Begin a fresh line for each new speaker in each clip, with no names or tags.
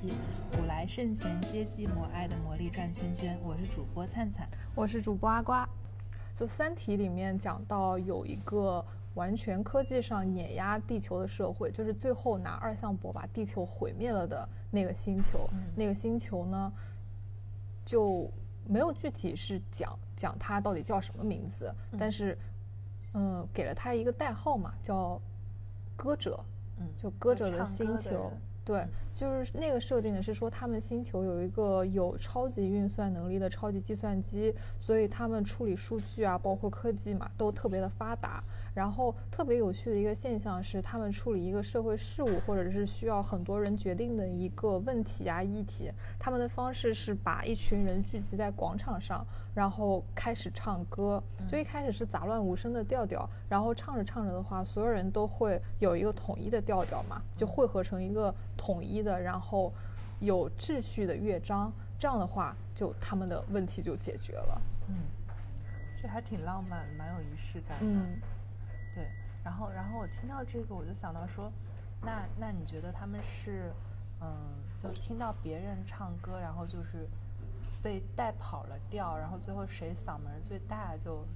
期古来圣贤皆寂寞爱的魔力转圈圈。我是主播灿灿，
我是主播阿瓜。就《三体》里面讲到有一个完全科技上碾压地球的社会，就是最后拿二向箔把地球毁灭了的那个星球。那个星球呢，就没有具体是讲讲它到底叫什么名字，但是嗯，给了它一个代号嘛，叫歌者。
嗯，
就歌者的星球。对，就是那个设定的，是说他们星球有一个有超级运算能力的超级计算机，所以他们处理数据啊，包括科技嘛，都特别的发达。然后特别有趣的一个现象是，他们处理一个社会事务或者是需要很多人决定的一个问题啊议题，他们的方式是把一群人聚集在广场上，然后开始唱歌。就一开始是杂乱无声的调调，然后唱着唱着的话，所有人都会有一个统一的调调嘛，就汇合成一个统一的，然后有秩序的乐章。这样的话，就他们的问题就解决了。
嗯，这还挺浪漫，蛮有仪式感的。
嗯。
对，然后，然后我听到这个，我就想到说，那那你觉得他们是，嗯，就听到别人唱歌，然后就是被带跑了调，然后最后谁嗓门最大就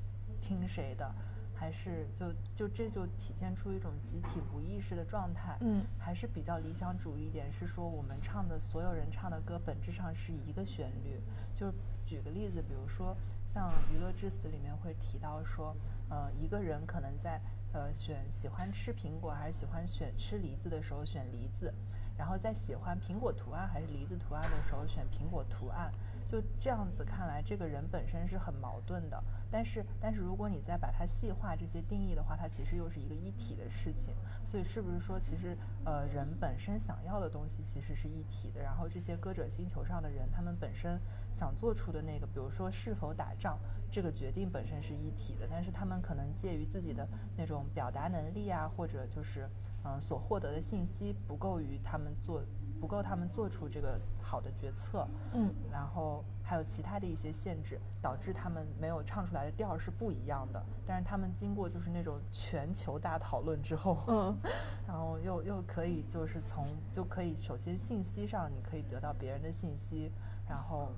听谁的，还是就就这就体现出一种集体无意识的状态？
嗯，
还是比较理想主义一点，是说我们唱的所有人唱的歌本质上是一个旋律。就举个例子，比如说像《娱乐至死》里面会提到说。呃，一个人可能在呃选喜欢吃苹果还是喜欢选吃梨子的时候选梨子，然后在喜欢苹果图案还是梨子图案的时候选苹果图案。就这样子看来，这个人本身是很矛盾的。但是，但是如果你再把它细化这些定义的话，它其实又是一个一体的事情。所以，是不是说，其实呃，人本身想要的东西其实是一体的？然后，这些歌者星球上的人，他们本身想做出的那个，比如说是否打仗这个决定本身是一体的，但是他们可能介于自己的那种表达能力啊，或者就是嗯，所获得的信息不够于他们做。不够他们做出这个好的决策，
嗯，
然后还有其他的一些限制，导致他们没有唱出来的调是不一样的。但是他们经过就是那种全球大讨论之后，
嗯，
然后又又可以就是从就可以首先信息上你可以得到别人的信息，然后，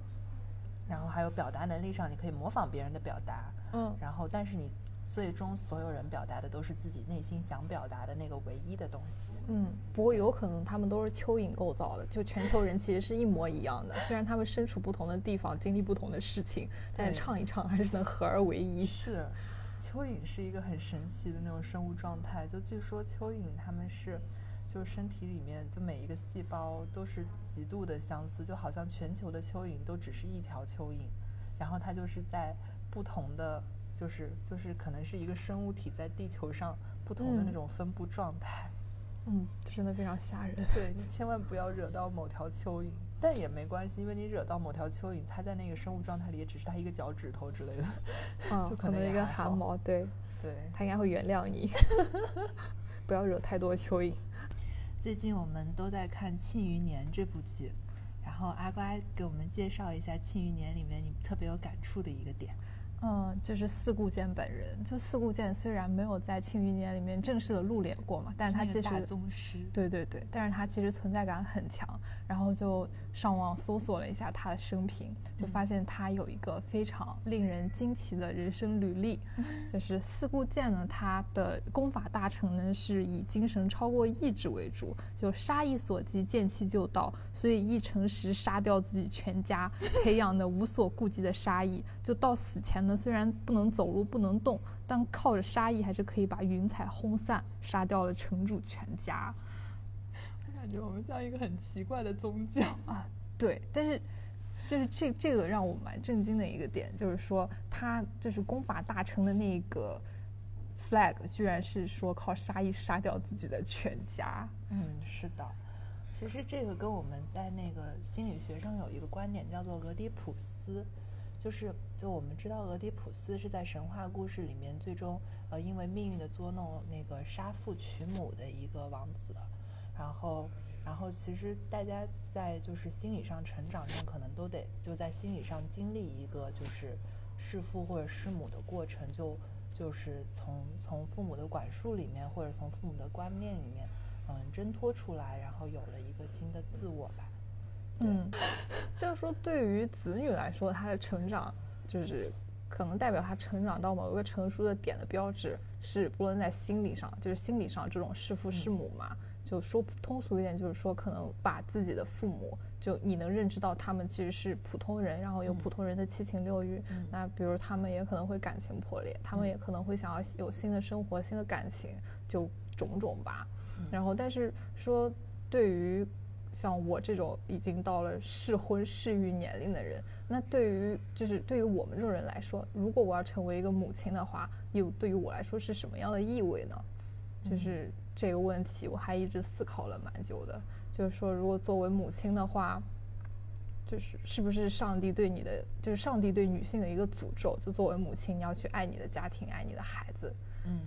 然后还有表达能力上你可以模仿别人的表达，
嗯，
然后但是你。最终，所有人表达的都是自己内心想表达的那个唯一的东西。
嗯，不过有可能他们都是蚯蚓构造的，就全球人其实是一模一样的。虽然他们身处不同的地方，经历不同的事情，但是唱一唱还是能合而为一。
是，蚯蚓是一个很神奇的那种生物状态。就据说蚯蚓他们是，就身体里面就每一个细胞都是极度的相似，就好像全球的蚯蚓都只是一条蚯蚓，然后它就是在不同的。就是就是可能是一个生物体在地球上不同的那种分布状态，
嗯，真的非常吓人。
对你千万不要惹到某条蚯蚓，但也没关系，因为你惹到某条蚯蚓，它在那个生物状态里也只是它一个脚趾头之类的，
嗯，
就可
能一根汗毛，对
对，
它应该会原谅你，不要惹太多蚯蚓。
最近我们都在看《庆余年》这部剧，然后阿瓜给我们介绍一下《庆余年》里面你特别有感触的一个点。
嗯，就是四顾剑本人。就四顾剑虽然没有在《庆余年》里面正式的露脸过嘛，但是他其实
大宗师。
对对对，但是他其实存在感很强。然后就上网搜索了一下他的生平，就发现他有一个非常令人惊奇的人生履历。就是四顾剑呢，他的功法大成呢是以精神超过意志为主，就杀意所及，见气就到，所以一成时杀掉自己全家，培养的无所顾忌的杀意，就到死前。那虽然不能走路不能动，但靠着杀意还是可以把云彩轰散，杀掉了城主全家。
我感觉我们像一个很奇怪的宗教
啊！对，但是就是这这个让我蛮震惊的一个点，就是说他就是功法大成的那个 flag，居然是说靠杀意杀掉自己的全家。
嗯，是的。其实这个跟我们在那个心理学上有一个观点叫做俄狄浦斯。就是，就我们知道，俄狄浦斯是在神话故事里面最终，呃，因为命运的捉弄，那个杀父娶母的一个王子。然后，然后，其实大家在就是心理上成长上，可能都得就在心理上经历一个就是弑父或者弑母的过程，就就是从从父母的管束里面，或者从父母的观念里面，嗯，挣脱出来，然后有了一个新的自我吧。
嗯，就是说对于子女来说，他的成长就是可能代表他成长到某一个成熟的点的标志，是不论在心理上，就是心理上这种弑父弑母嘛。就说通俗一点，就是说可能把自己的父母，就你能认知到他们其实是普通人，然后有普通人的七情六欲。那比如他们也可能会感情破裂，他们也可能会想要有新的生活、新的感情，就种种吧。然后，但是说对于像我这种已经到了适婚适育年龄的人，那对于就是对于我们这种人来说，如果我要成为一个母亲的话，又对于我来说是什么样的意味呢？就是。这个问题我还一直思考了蛮久的，就是说，如果作为母亲的话，就是是不是上帝对你的，就是上帝对女性的一个诅咒？就作为母亲，你要去爱你的家庭，爱你的孩子。
嗯，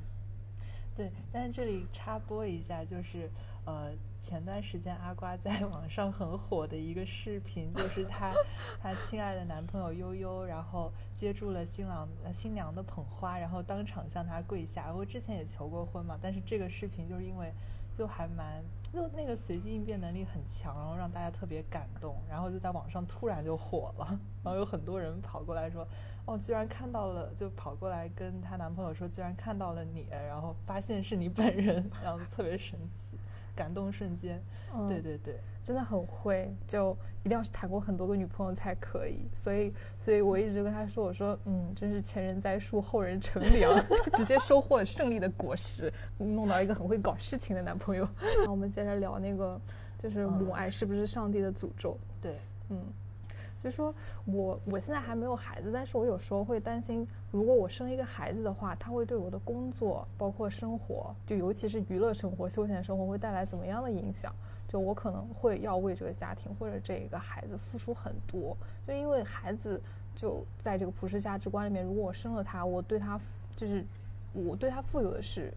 对。但是这里插播一下，就是呃。前段时间，阿瓜在网上很火的一个视频，就是她，她亲爱的男朋友悠悠，然后接住了新郎新娘的捧花，然后当场向她跪下。我之前也求过婚嘛，但是这个视频就是因为就还蛮就那个随机应变能力很强，然后让大家特别感动，然后就在网上突然就火了，然后有很多人跑过来说，哦，居然看到了，就跑过来跟她男朋友说，居然看到了你，然后发现是你本人，然后特别神奇。感动瞬间，对对对，
真的很会，就一定要是谈过很多个女朋友才可以。所以，所以我一直跟他说，我说，嗯，真是前人栽树，后人乘凉，就直接收获了胜利的果实，弄到一个很会搞事情的男朋友。那我们接着聊那个，就是母爱是不是上帝的诅咒？
对，
嗯。就是说我我现在还没有孩子，但是我有时候会担心，如果我生一个孩子的话，他会对我的工作，包括生活，就尤其是娱乐生活、休闲生活会带来怎么样的影响？就我可能会要为这个家庭或者这个孩子付出很多，就因为孩子就在这个普世价值观里面，如果我生了他，我对他就是我对他负有的是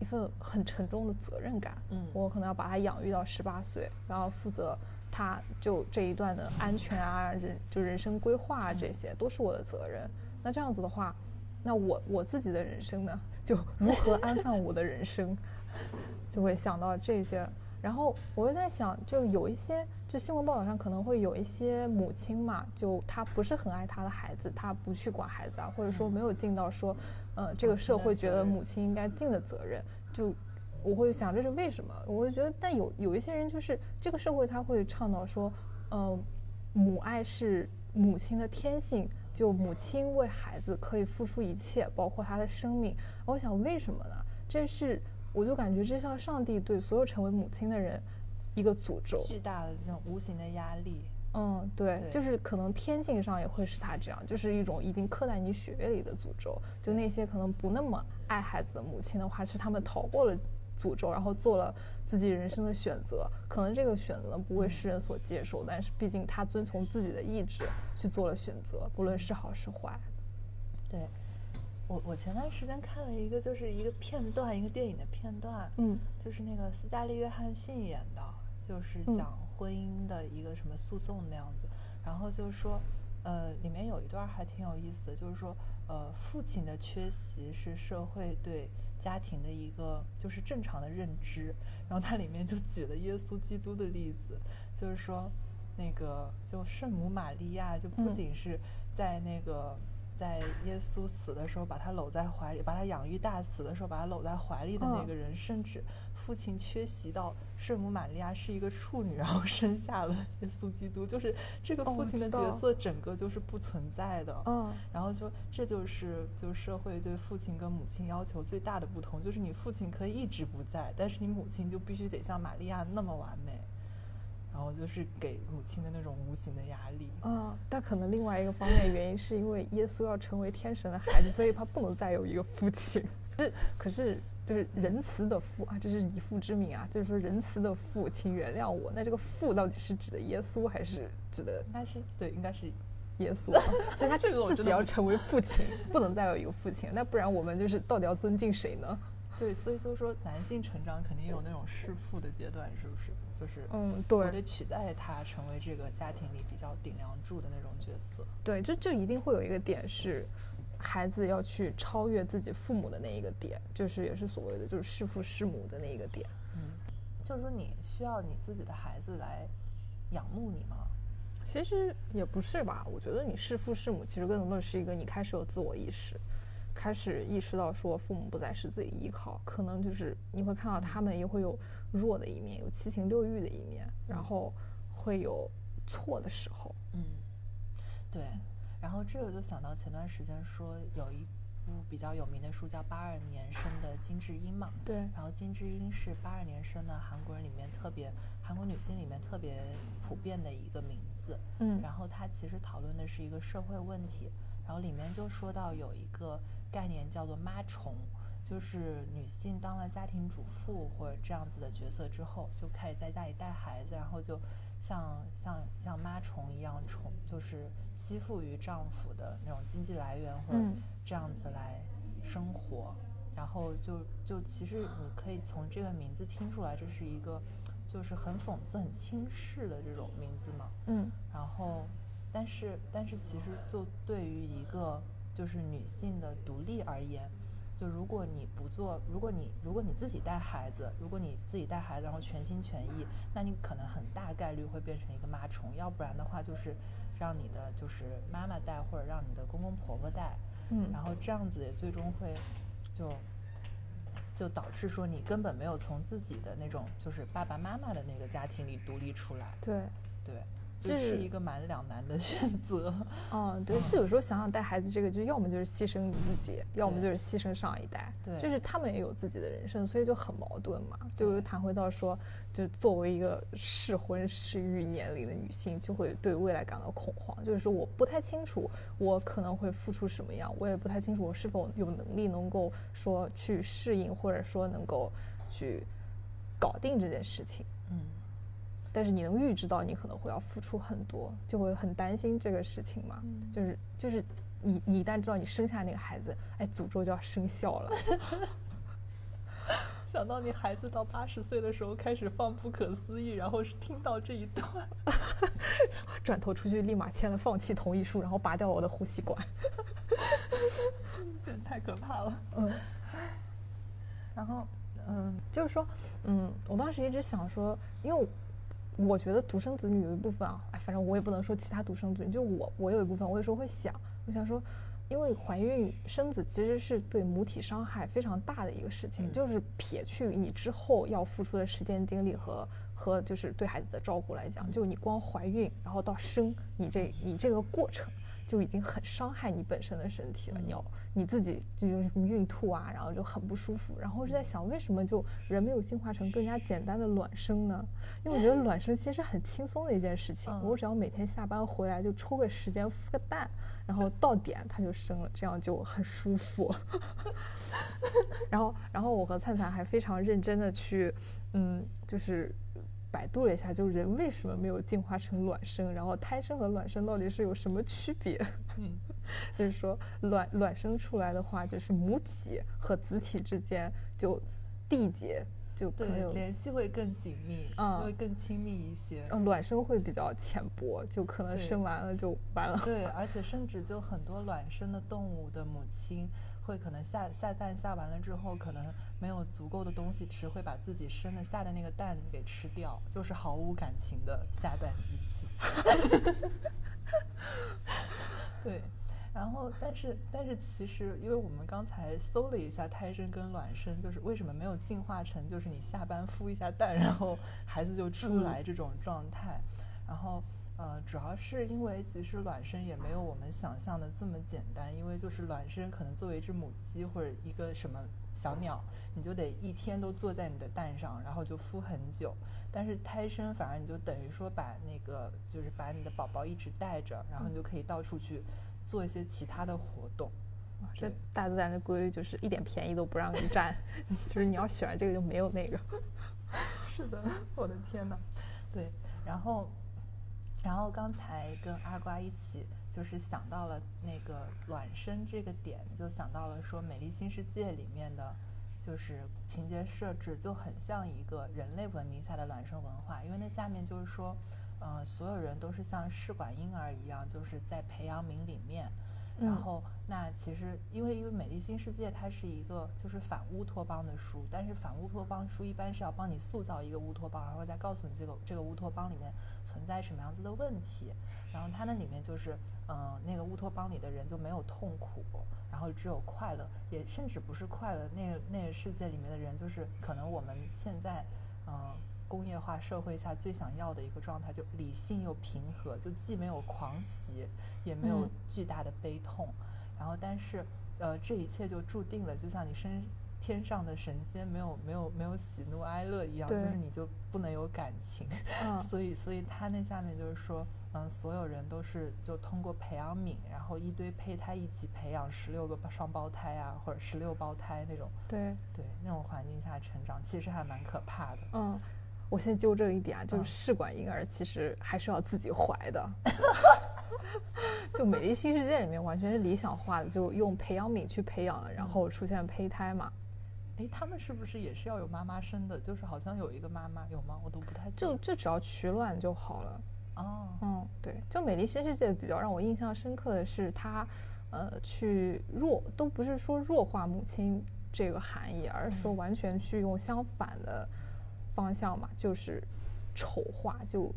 一份很沉重的责任感。
嗯，
我可能要把他养育到十八岁，然后负责。他就这一段的安全啊，人就人生规划啊，这些都是我的责任。那这样子的话，那我我自己的人生呢，就如何安放我的人生，就会想到这些。然后我又在想，就有一些就新闻报道上可能会有一些母亲嘛，就她不是很爱她的孩子，她不去管孩子啊，或者说没有尽到说，呃，这个社会觉得母亲应该尽的责任，就。我会想这是为什么？我会觉得，但有有一些人就是这个社会他会倡导说，呃，母爱是母亲的天性，就母亲为孩子可以付出一切，包括她的生命。我想为什么呢？这是我就感觉这像上帝对所有成为母亲的人一个诅咒，
巨大的那种无形的压力。
嗯，对，就是可能天性上也会是他这样，就是一种已经刻在你血液里的诅咒。就那些可能不那么爱孩子的母亲的话，是他们逃过了。诅咒，然后做了自己人生的选择，可能这个选择不为世人所接受，但是毕竟他遵从自己的意志去做了选择，不论是好是坏。
对，我我前段时间看了一个，就是一个片段，一个电影的片段，
嗯，
就是那个斯嘉丽·约翰逊演的，就是讲婚姻的一个什么诉讼那样子，然后就是说，呃，里面有一段还挺有意思的，就是说，呃，父亲的缺席是社会对。家庭的一个就是正常的认知，然后它里面就举了耶稣基督的例子，就是说，那个就圣母玛利亚就不仅是在那个。在耶稣死的时候，把他搂在怀里，把他养育大死的时候，把他搂在怀里的那个人，甚至父亲缺席到圣母玛利亚是一个处女，然后生下了耶稣基督，就是这个父亲的角色整个就是不存在的。
嗯，
然后说这就是就社会对父亲跟母亲要求最大的不同，就是你父亲可以一直不在，但是你母亲就必须得像玛利亚那么完美。然后就是给母亲的那种无形的压力
啊，但可能另外一个方面原因是因为耶稣要成为天神的孩子，所以他不能再有一个父亲。是，可是就是仁慈的父啊，这是以父之名啊，就是说仁慈的父，请原谅我。那这个父到底是指的耶稣还是指的？
应该是对，应该是
耶稣。所以他自己要成为父亲，不能再有一个父亲。那不然我们就是到底要尊敬谁呢？
对，所以就是说男性成长肯定有那种弑父的阶段，是不是？就是
嗯，对，我
得取代他成为这个家庭里比较顶梁柱的那种角色。
对，就就一定会有一个点是，孩子要去超越自己父母的那一个点，就是也是所谓的就是弑父弑母的那一个点。
嗯，就是说你需要你自己的孩子来仰慕你吗？
其实也不是吧，我觉得你弑父弑母，其实更多的是一个你开始有自我意识，开始意识到说父母不再是自己依靠，可能就是你会看到他们也会有弱的一面，有七情六欲的一面，然后会有错的时候。
嗯，对。然后这个就想到前段时间说有一部比较有名的书叫八二年生的金智英嘛。
对。
然后金智英是八二年生的韩国人里面特别韩国女性里面特别普遍的一个名字。
嗯。
然后她其实讨论的是一个社会问题，然后里面就说到有一个概念叫做妈虫，就是女性当了家庭主妇或者这样子的角色之后，就开始在家里带孩子，然后就像像像妈虫一样宠，就是。吸附于丈夫的那种经济来源，或者这样子来生活，然后就就其实你可以从这个名字听出来，这是一个就是很讽刺、很轻视的这种名字嘛。
嗯。
然后，但是但是其实就对于一个就是女性的独立而言，就如果你不做，如果你如果你自己带孩子，如果你自己带孩子，然后全心全意，那你可能很大概率会变成一个妈虫，要不然的话就是。让你的就是妈妈带，或者让你的公公婆婆带，
嗯，
然后这样子也最终会就就导致说你根本没有从自己的那种就是爸爸妈妈的那个家庭里独立出来，
对
对。这是一个蛮两难的选择，
嗯，对，就有时候想想带孩子这个，就要么就是牺牲你自己，要么就是牺牲上一代，
对，
就是他们也有自己的人生，所以就很矛盾嘛。就谈回到说，就作为一个适婚适育年龄的女性，就会对未来感到恐慌，就是说我不太清楚我可能会付出什么样，我也不太清楚我是否有能力能够说去适应，或者说能够去搞定这件事情，
嗯。
但是你能预知到你可能会要付出很多，就会很担心这个事情嘛？就是就是你你一旦知道你生下那个孩子，哎，诅咒就要生效了。
想到你孩子到八十岁的时候开始放不可思议，然后是听到这一段，
转头出去立马签了放弃同意书，然后拔掉我的呼吸管，
这太可怕了。
嗯。然后嗯，就是说嗯，我当时一直想说，因为。我觉得独生子女有一部分啊，哎，反正我也不能说其他独生子女，就我，我有一部分，我有时候会想，我想说，因为怀孕生子其实是对母体伤害非常大的一个事情，就是撇去你之后要付出的时间精力和和就是对孩子的照顾来讲，就你光怀孕然后到生，你这你这个过程。就已经很伤害你本身的身体了，你要你自己就是孕吐啊，然后就很不舒服。然后是在想，为什么就人没有进化成更加简单的卵生呢？因为我觉得卵生其实很轻松的一件事情，我只要每天下班回来就抽个时间孵个蛋，然后到点它就生了，这样就很舒服。然后，然后我和灿灿还非常认真的去，嗯，就是。百度了一下，就人为什么没有进化成卵生？然后胎生和卵生到底是有什么区别？
嗯，
就是说卵卵生出来的话，就是母体和子体之间就缔结就可能
联系会更紧密，
嗯，
会更亲密一些。
嗯，卵生会比较浅薄，就可能生完了就完了。
对，而且甚至就很多卵生的动物的母亲。会可能下下蛋下完了之后，可能没有足够的东西吃，会把自己生的下的那个蛋给吃掉，就是毫无感情的下蛋机器。对，然后但是但是其实，因为我们刚才搜了一下胎生跟卵生，就是为什么没有进化成就是你下班孵一下蛋，然后孩子就出来这种状态，然后。呃，主要是因为其实卵生也没有我们想象的这么简单，因为就是卵生可能作为一只母鸡或者一个什么小鸟，你就得一天都坐在你的蛋上，然后就孵很久。但是胎生反而你就等于说把那个就是把你的宝宝一直带着，然后你就可以到处去做一些其他的活动。
这大自然的规律就是一点便宜都不让你占 就是你要选这个就没有那个。
是的，我的天哪，对，然后。然后刚才跟阿瓜一起，就是想到了那个卵生这个点，就想到了说《美丽新世界》里面的，就是情节设置就很像一个人类文明下的卵生文化，因为那下面就是说，呃，所有人都是像试管婴儿一样，就是在培养皿里面，然后，那其实因为因为《美丽新世界》它是一个就是反乌托邦的书，但是反乌托邦书一般是要帮你塑造一个乌托邦，然后再告诉你这个这个乌托邦里面存在什么样子的问题。然后它那里面就是，嗯，那个乌托邦里的人就没有痛苦，然后只有快乐，也甚至不是快乐。那那个世界里面的人就是可能我们现在，嗯。工业化社会下最想要的一个状态，就理性又平和，就既没有狂喜，也没有巨大的悲痛。然后，但是，呃，这一切就注定了，就像你身天上的神仙没有没有没有喜怒哀乐一样，就是你就不能有感情。所以，所以他那下面就是说，嗯，所有人都是就通过培养皿，然后一堆胚胎一起培养十六个双胞胎啊，或者十六胞胎那种。
对
对，那种环境下成长，其实还蛮可怕的。
嗯。我先纠正一点啊，就是试管婴儿其实还是要自己怀的。就《美丽新世界》里面完全是理想化的，就用培养皿去培养了，然后出现胚胎嘛。
哎，他们是不是也是要有妈妈生的？就是好像有一个妈妈有吗？我都不太
就就只要取卵就好了。
哦，
嗯，对，就《美丽新世界》比较让我印象深刻的是，他呃去弱都不是说弱化母亲这个含义，而是说完全去用相反的。方向嘛，就是丑化，就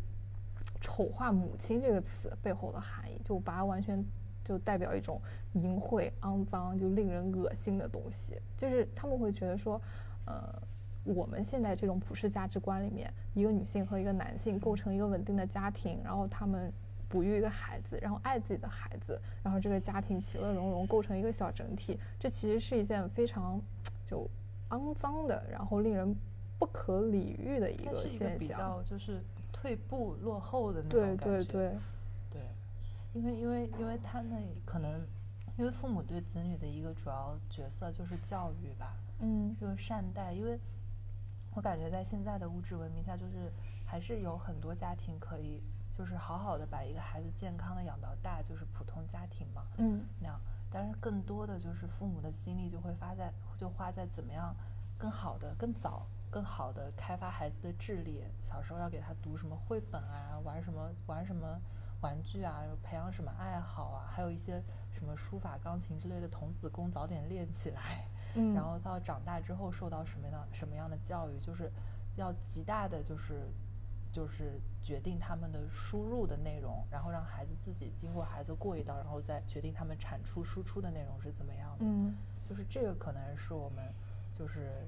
丑化母亲这个词背后的含义，就把它完全就代表一种淫秽、肮脏、就令人恶心的东西。就是他们会觉得说，呃，我们现在这种普世价值观里面，一个女性和一个男性构成一个稳定的家庭，然后他们哺育一个孩子，然后爱自己的孩子，然后这个家庭其乐融融，构成一个小整体。这其实是一件非常就肮脏的，然后令人。不可理喻的一个现象，
比较就是退步落后的那种
感觉。对对对，
对，因为因为因为他们可能，因为父母对子女的一个主要角色就是教育吧，
嗯，
就是善待。因为我感觉在现在的物质文明下，就是还是有很多家庭可以就是好好的把一个孩子健康的养到大，就是普通家庭嘛，
嗯，
那样。但是更多的就是父母的心力就会发在就花在怎么样更好的更早。更好的开发孩子的智力，小时候要给他读什么绘本啊，玩什么玩什么玩具啊，培养什么爱好啊，还有一些什么书法、钢琴之类的童子功早点练起来。
嗯，
然后到长大之后受到什么样什么样的教育，就是要极大的就是就是决定他们的输入的内容，然后让孩子自己经过孩子过一道，然后再决定他们产出输出的内容是怎么样的。
嗯，
就是这个可能是我们就是。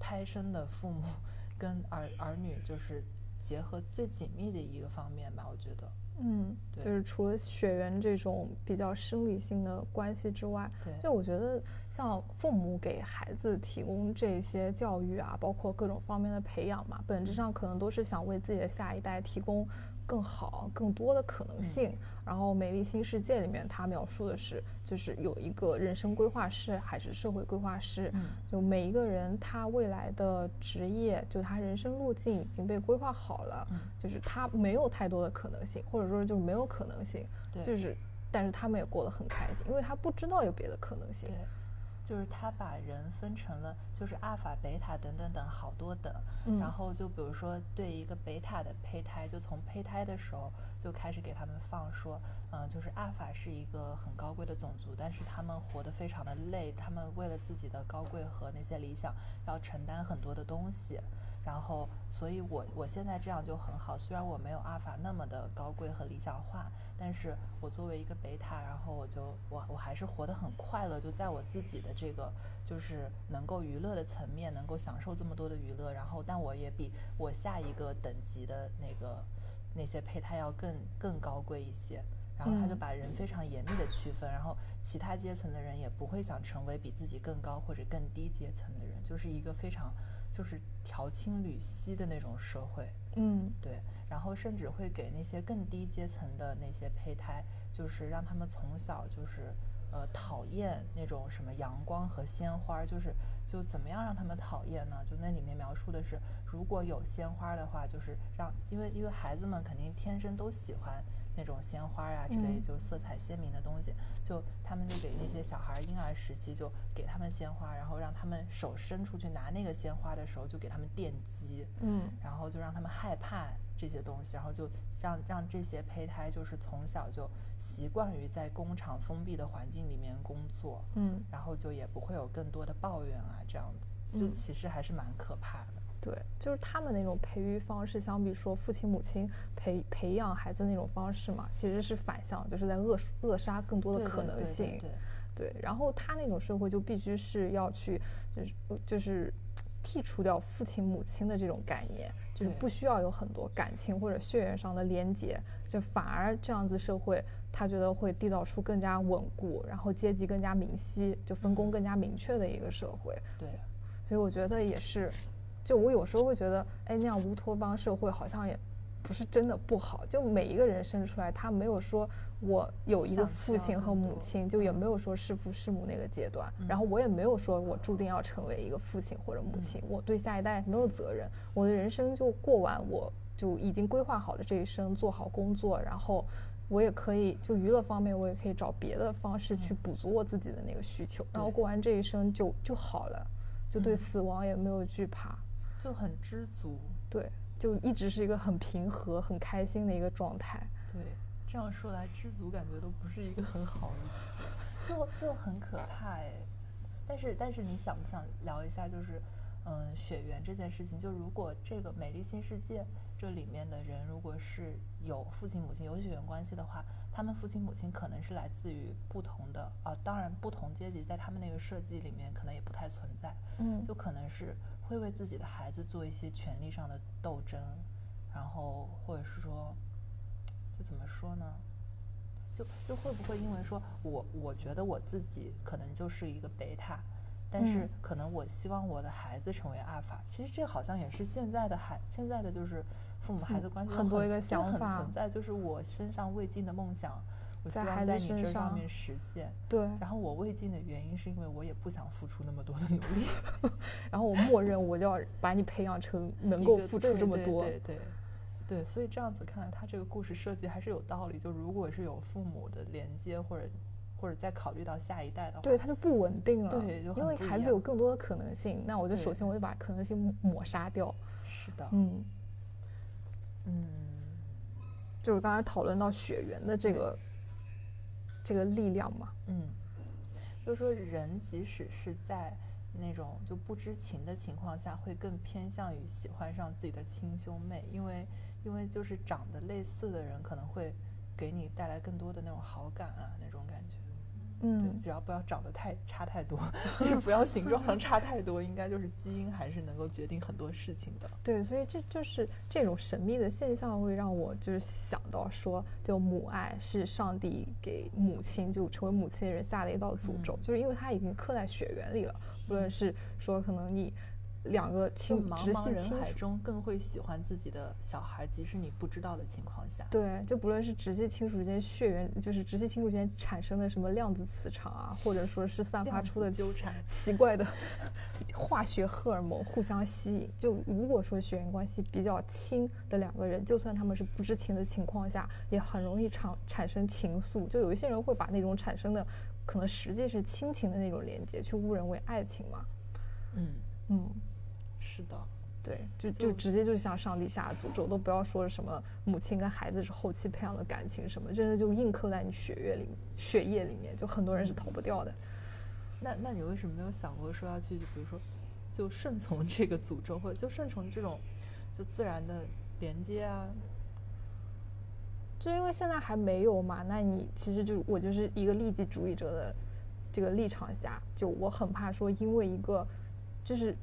胎生的父母 跟儿儿女就是结合最紧密的一个方面吧，我觉得。
嗯，就是除了血缘这种比较生理性的关系之外，
对，
就我觉得像父母给孩子提供这些教育啊，包括各种方面的培养嘛，本质上可能都是想为自己的下一代提供。更好、更多的可能性。然后，《美丽新世界》里面，它描述的是，就是有一个人生规划师还是社会规划师，就每一个人他未来的职业，就他人生路径已经被规划好了，就是他没有太多的可能性，或者说就是没有可能性，就是，但是他们也过得很开心，因为他不知道有别的可能性。
就是他把人分成了，就是阿尔法、贝塔等等等好多等，然后就比如说对一个贝塔的胚胎，就从胚胎的时候就开始给他们放说，嗯，就是阿尔法是一个很高贵的种族，但是他们活得非常的累，他们为了自己的高贵和那些理想，要承担很多的东西。然后，所以我我现在这样就很好。虽然我没有阿尔法那么的高贵和理想化，但是我作为一个贝塔，然后我就我我还是活得很快乐。就在我自己的这个就是能够娱乐的层面，能够享受这么多的娱乐。然后，但我也比我下一个等级的那个那些胚胎要更更高贵一些。然后他就把人非常严密的区分，然后其他阶层的人也不会想成为比自己更高或者更低阶层的人，就是一个非常。就是调青缕析的那种社会，
嗯，
对，然后甚至会给那些更低阶层的那些胚胎，就是让他们从小就是，呃，讨厌那种什么阳光和鲜花，就是就怎么样让他们讨厌呢？就那里面描述的是，如果有鲜花的话，就是让，因为因为孩子们肯定天生都喜欢那种鲜花啊之类，就色彩鲜明的东西，就他们就给那些小孩婴儿时期就给他们鲜花，然后让他们手伸出去拿那个鲜花的时候就给他们电击，
嗯，
然后就让他们害怕这些东西，然后就让让这些胚胎就是从小就习惯于在工厂封闭的环境里面工作，
嗯，
然后就也不会有更多的抱怨啊，这样子，就其实还是蛮可怕的。
对，就是他们那种培育方式，相比说父亲母亲培培养孩子那种方式嘛，其实是反向，就是在扼扼杀更多的可能性。
对，
对。然后他那种社会就必须是要去，就是就是剔除掉父亲母亲的这种概念，就是不需要有很多感情或者血缘上的连结，就反而这样子社会，他觉得会缔造出更加稳固，然后阶级更加明晰，就分工更加明确的一个社会。
对。
所以我觉得也是。就我有时候会觉得，哎，那样乌托邦社会好像也不是真的不好。就每一个人生出来，他没有说我有一个父亲和母亲，就也没有说是父是母那个阶段。然后我也没有说我注定要成为一个父亲或者母亲，我对下一代没有责任。我的人生就过完，我就已经规划好了这一生，做好工作，然后我也可以就娱乐方面，我也可以找别的方式去补足我自己的那个需求。然后过完这一生就就好了，就对死亡也没有惧怕。
就很知足，
对，就一直是一个很平和、很开心的一个状态。
对，这样说来，知足感觉都不是一个很好的词，就就很可怕哎。但是，但是你想不想聊一下，就是嗯，血缘这件事情？就如果这个美丽新世界这里面的人，如果是有父亲母亲有血缘关系的话，他们父亲母亲可能是来自于不同的啊，当然不同阶级在他们那个设计里面可能也不太存在，
嗯，
就可能是。会为自己的孩子做一些权利上的斗争，然后或者是说，就怎么说呢？就就会不会因为说我我觉得我自己可能就是一个贝塔，但是可能我希望我的孩子成为阿尔法。其实这好像也是现在的孩现在的就是父母孩子关系
很多一个想
法存在，就是我身上未尽的梦想。我希望
在
你这上面实现，
对。
然后我未尽的原因是因为我也不想付出那么多的努力，
然后我默认我就要把你培养成能够付出这么多，
对对对。所以这样子看来，他这个故事设计还是有道理。就如果是有父母的连接，或者或者再考虑到下一代的话，
对他就不稳定了，
对，
因为孩子有更多的可能性。那我就首先我就把可能性抹杀掉。
是的，
嗯
嗯，
就是刚才讨论到血缘的这个。这个力量嘛，
嗯，就是说人即使是在那种就不知情的情况下，会更偏向于喜欢上自己的亲兄妹，因为因为就是长得类似的人可能会给你带来更多的那种好感啊，那种感觉。
嗯，
只要不要长得太差太多，就是不要形状上差太多，应该就是基因还是能够决定很多事情的。
对，所以这就是这种神秘的现象会让我就是想到说，就母爱是上帝给母亲就成为母亲的人下的一道诅咒，就是因为它已经刻在血缘里了，无论是说可能你。两个亲直系
人海中更会喜欢自己的小孩，即使你不知道的情况下。
对，就不论是直系亲属间血缘，就是直系亲属间产生的什么量子磁场啊，或者说是散发出的
纠缠
奇怪的 化学荷尔蒙互相吸引。就如果说血缘关系比较亲的两个人，就算他们是不知情的情况下，也很容易产产生情愫。就有一些人会把那种产生的可能实际是亲情的那种连接，去误认为爱情嘛。
嗯
嗯。
是的，
对，就就直接就像上帝下的诅咒，都不要说什么母亲跟孩子是后期培养的感情什么，真的就印刻在你血液里、血液里面，就很多人是逃不掉的。
那那你为什么没有想过说要去，比如说，就顺从这个诅咒，或者就顺从这种就自然的连接啊？
就因为现在还没有嘛，那你其实就我就是一个利己主义者的这个立场下，就我很怕说因为一个就是。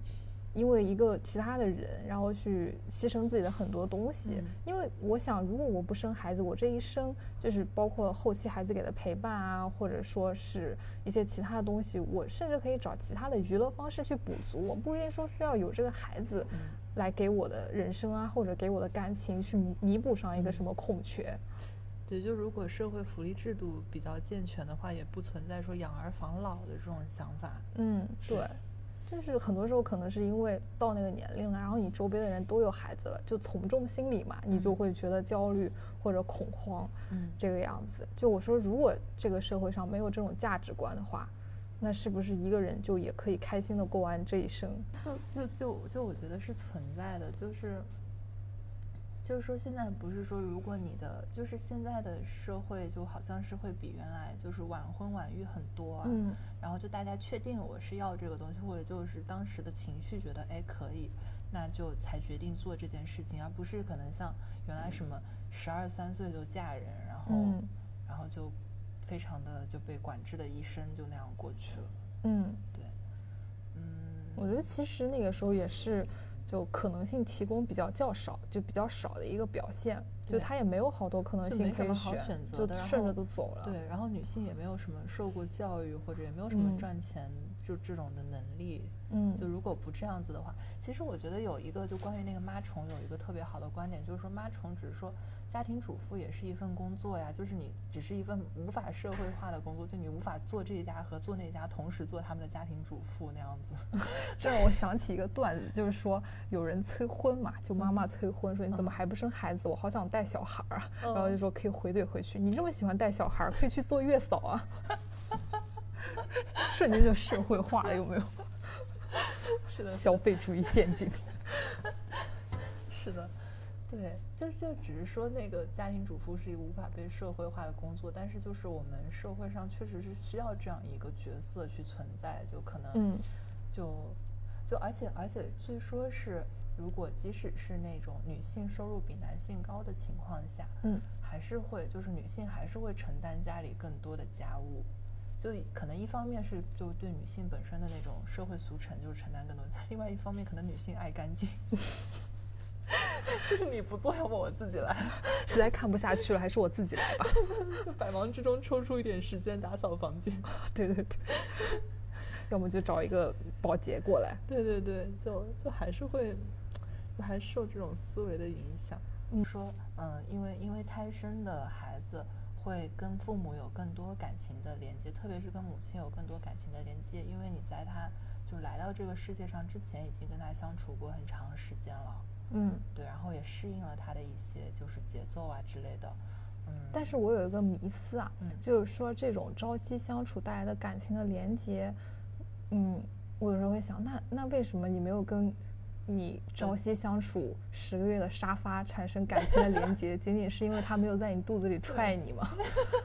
因为一个其他的人，然后去牺牲自己的很多东西。因为我想，如果我不生孩子，我这一生就是包括后期孩子给的陪伴啊，或者说是一些其他的东西，我甚至可以找其他的娱乐方式去补足。我不一定说非要有这个孩子来给我的人生啊，或者给我的感情去弥补上一个什么空缺。
对，就如果社会福利制度比较健全的话，也不存在说养儿防老的这种想法。
嗯，对。就是很多时候可能是因为到那个年龄了，然后你周边的人都有孩子了，就从众心理嘛，你就会觉得焦虑或者恐慌，嗯，这个样子。就我说，如果这个社会上没有这种价值观的话，那是不是一个人就也可以开心的过完这一生？
就就就就我觉得是存在的，就是。就是说，现在不是说，如果你的就是现在的社会，就好像是会比原来就是晚婚晚育很多，嗯，然后就大家确定我是要这个东西，或者就是当时的情绪觉得哎可以，那就才决定做这件事情，而不是可能像原来什么十二三岁就嫁人，然后然后就非常的就被管制的一生就那样过去了，嗯，对，
嗯，我觉得其实那个时候也是。就可能性提供比较较少，就比较少的一个表现，就他也没有好多可能性可以选，就顺着就走了。
对，然后女性也没有什么受过教育，或者也没有什么赚钱就这种的能力。嗯，就如果不这样子的话，其实我觉得有一个就关于那个妈虫有一个特别好的观点，就是说妈虫只是说。家庭主妇也是一份工作呀，就是你只是一份无法社会化的工作，就你无法做这一家和做那家同时做他们的家庭主妇那样子。
这让我想起一个段子，就是说有人催婚嘛，就妈妈催婚，说你怎么还不生孩子？我好想带小孩儿啊，然后就说可以回怼回去，你这么喜欢带小孩儿，可以去做月嫂啊。瞬间就社会化了，有没有？
是的，
消费主义陷阱。
是的。对，就就只是说那个家庭主妇是一个无法被社会化的工作，但是就是我们社会上确实是需要这样一个角色去存在，就可能，就就而且而且据说是，如果即使是那种女性收入比男性高的情况下，嗯，还是会就是女性还是会承担家里更多的家务，就可能一方面是就对女性本身的那种社会俗成就是承担更多，另外一方面可能女性爱干净。就是你不做，要么我自己来。
实在看不下去了，还是我自己来吧。
百忙之中抽出一点时间打扫房间。
对对对。要么就找一个保洁过来。
对对对，就就还是会，就还受这种思维的影响。你说，嗯，因为因为胎生的孩子会跟父母有更多感情的连接，特别是跟母亲有更多感情的连接，因为你在他就来到这个世界上之前，已经跟他相处过很长时间了。嗯，对，然后也适应了他的一些就是节奏啊之类的，
嗯，但是我有一个迷思啊，就是说这种朝夕相处带来的感情的连接，嗯，我有时候会想，那那为什么你没有跟你朝夕相处十个月的沙发产生感情的连接？仅仅是因为他没有在你肚子里踹你吗？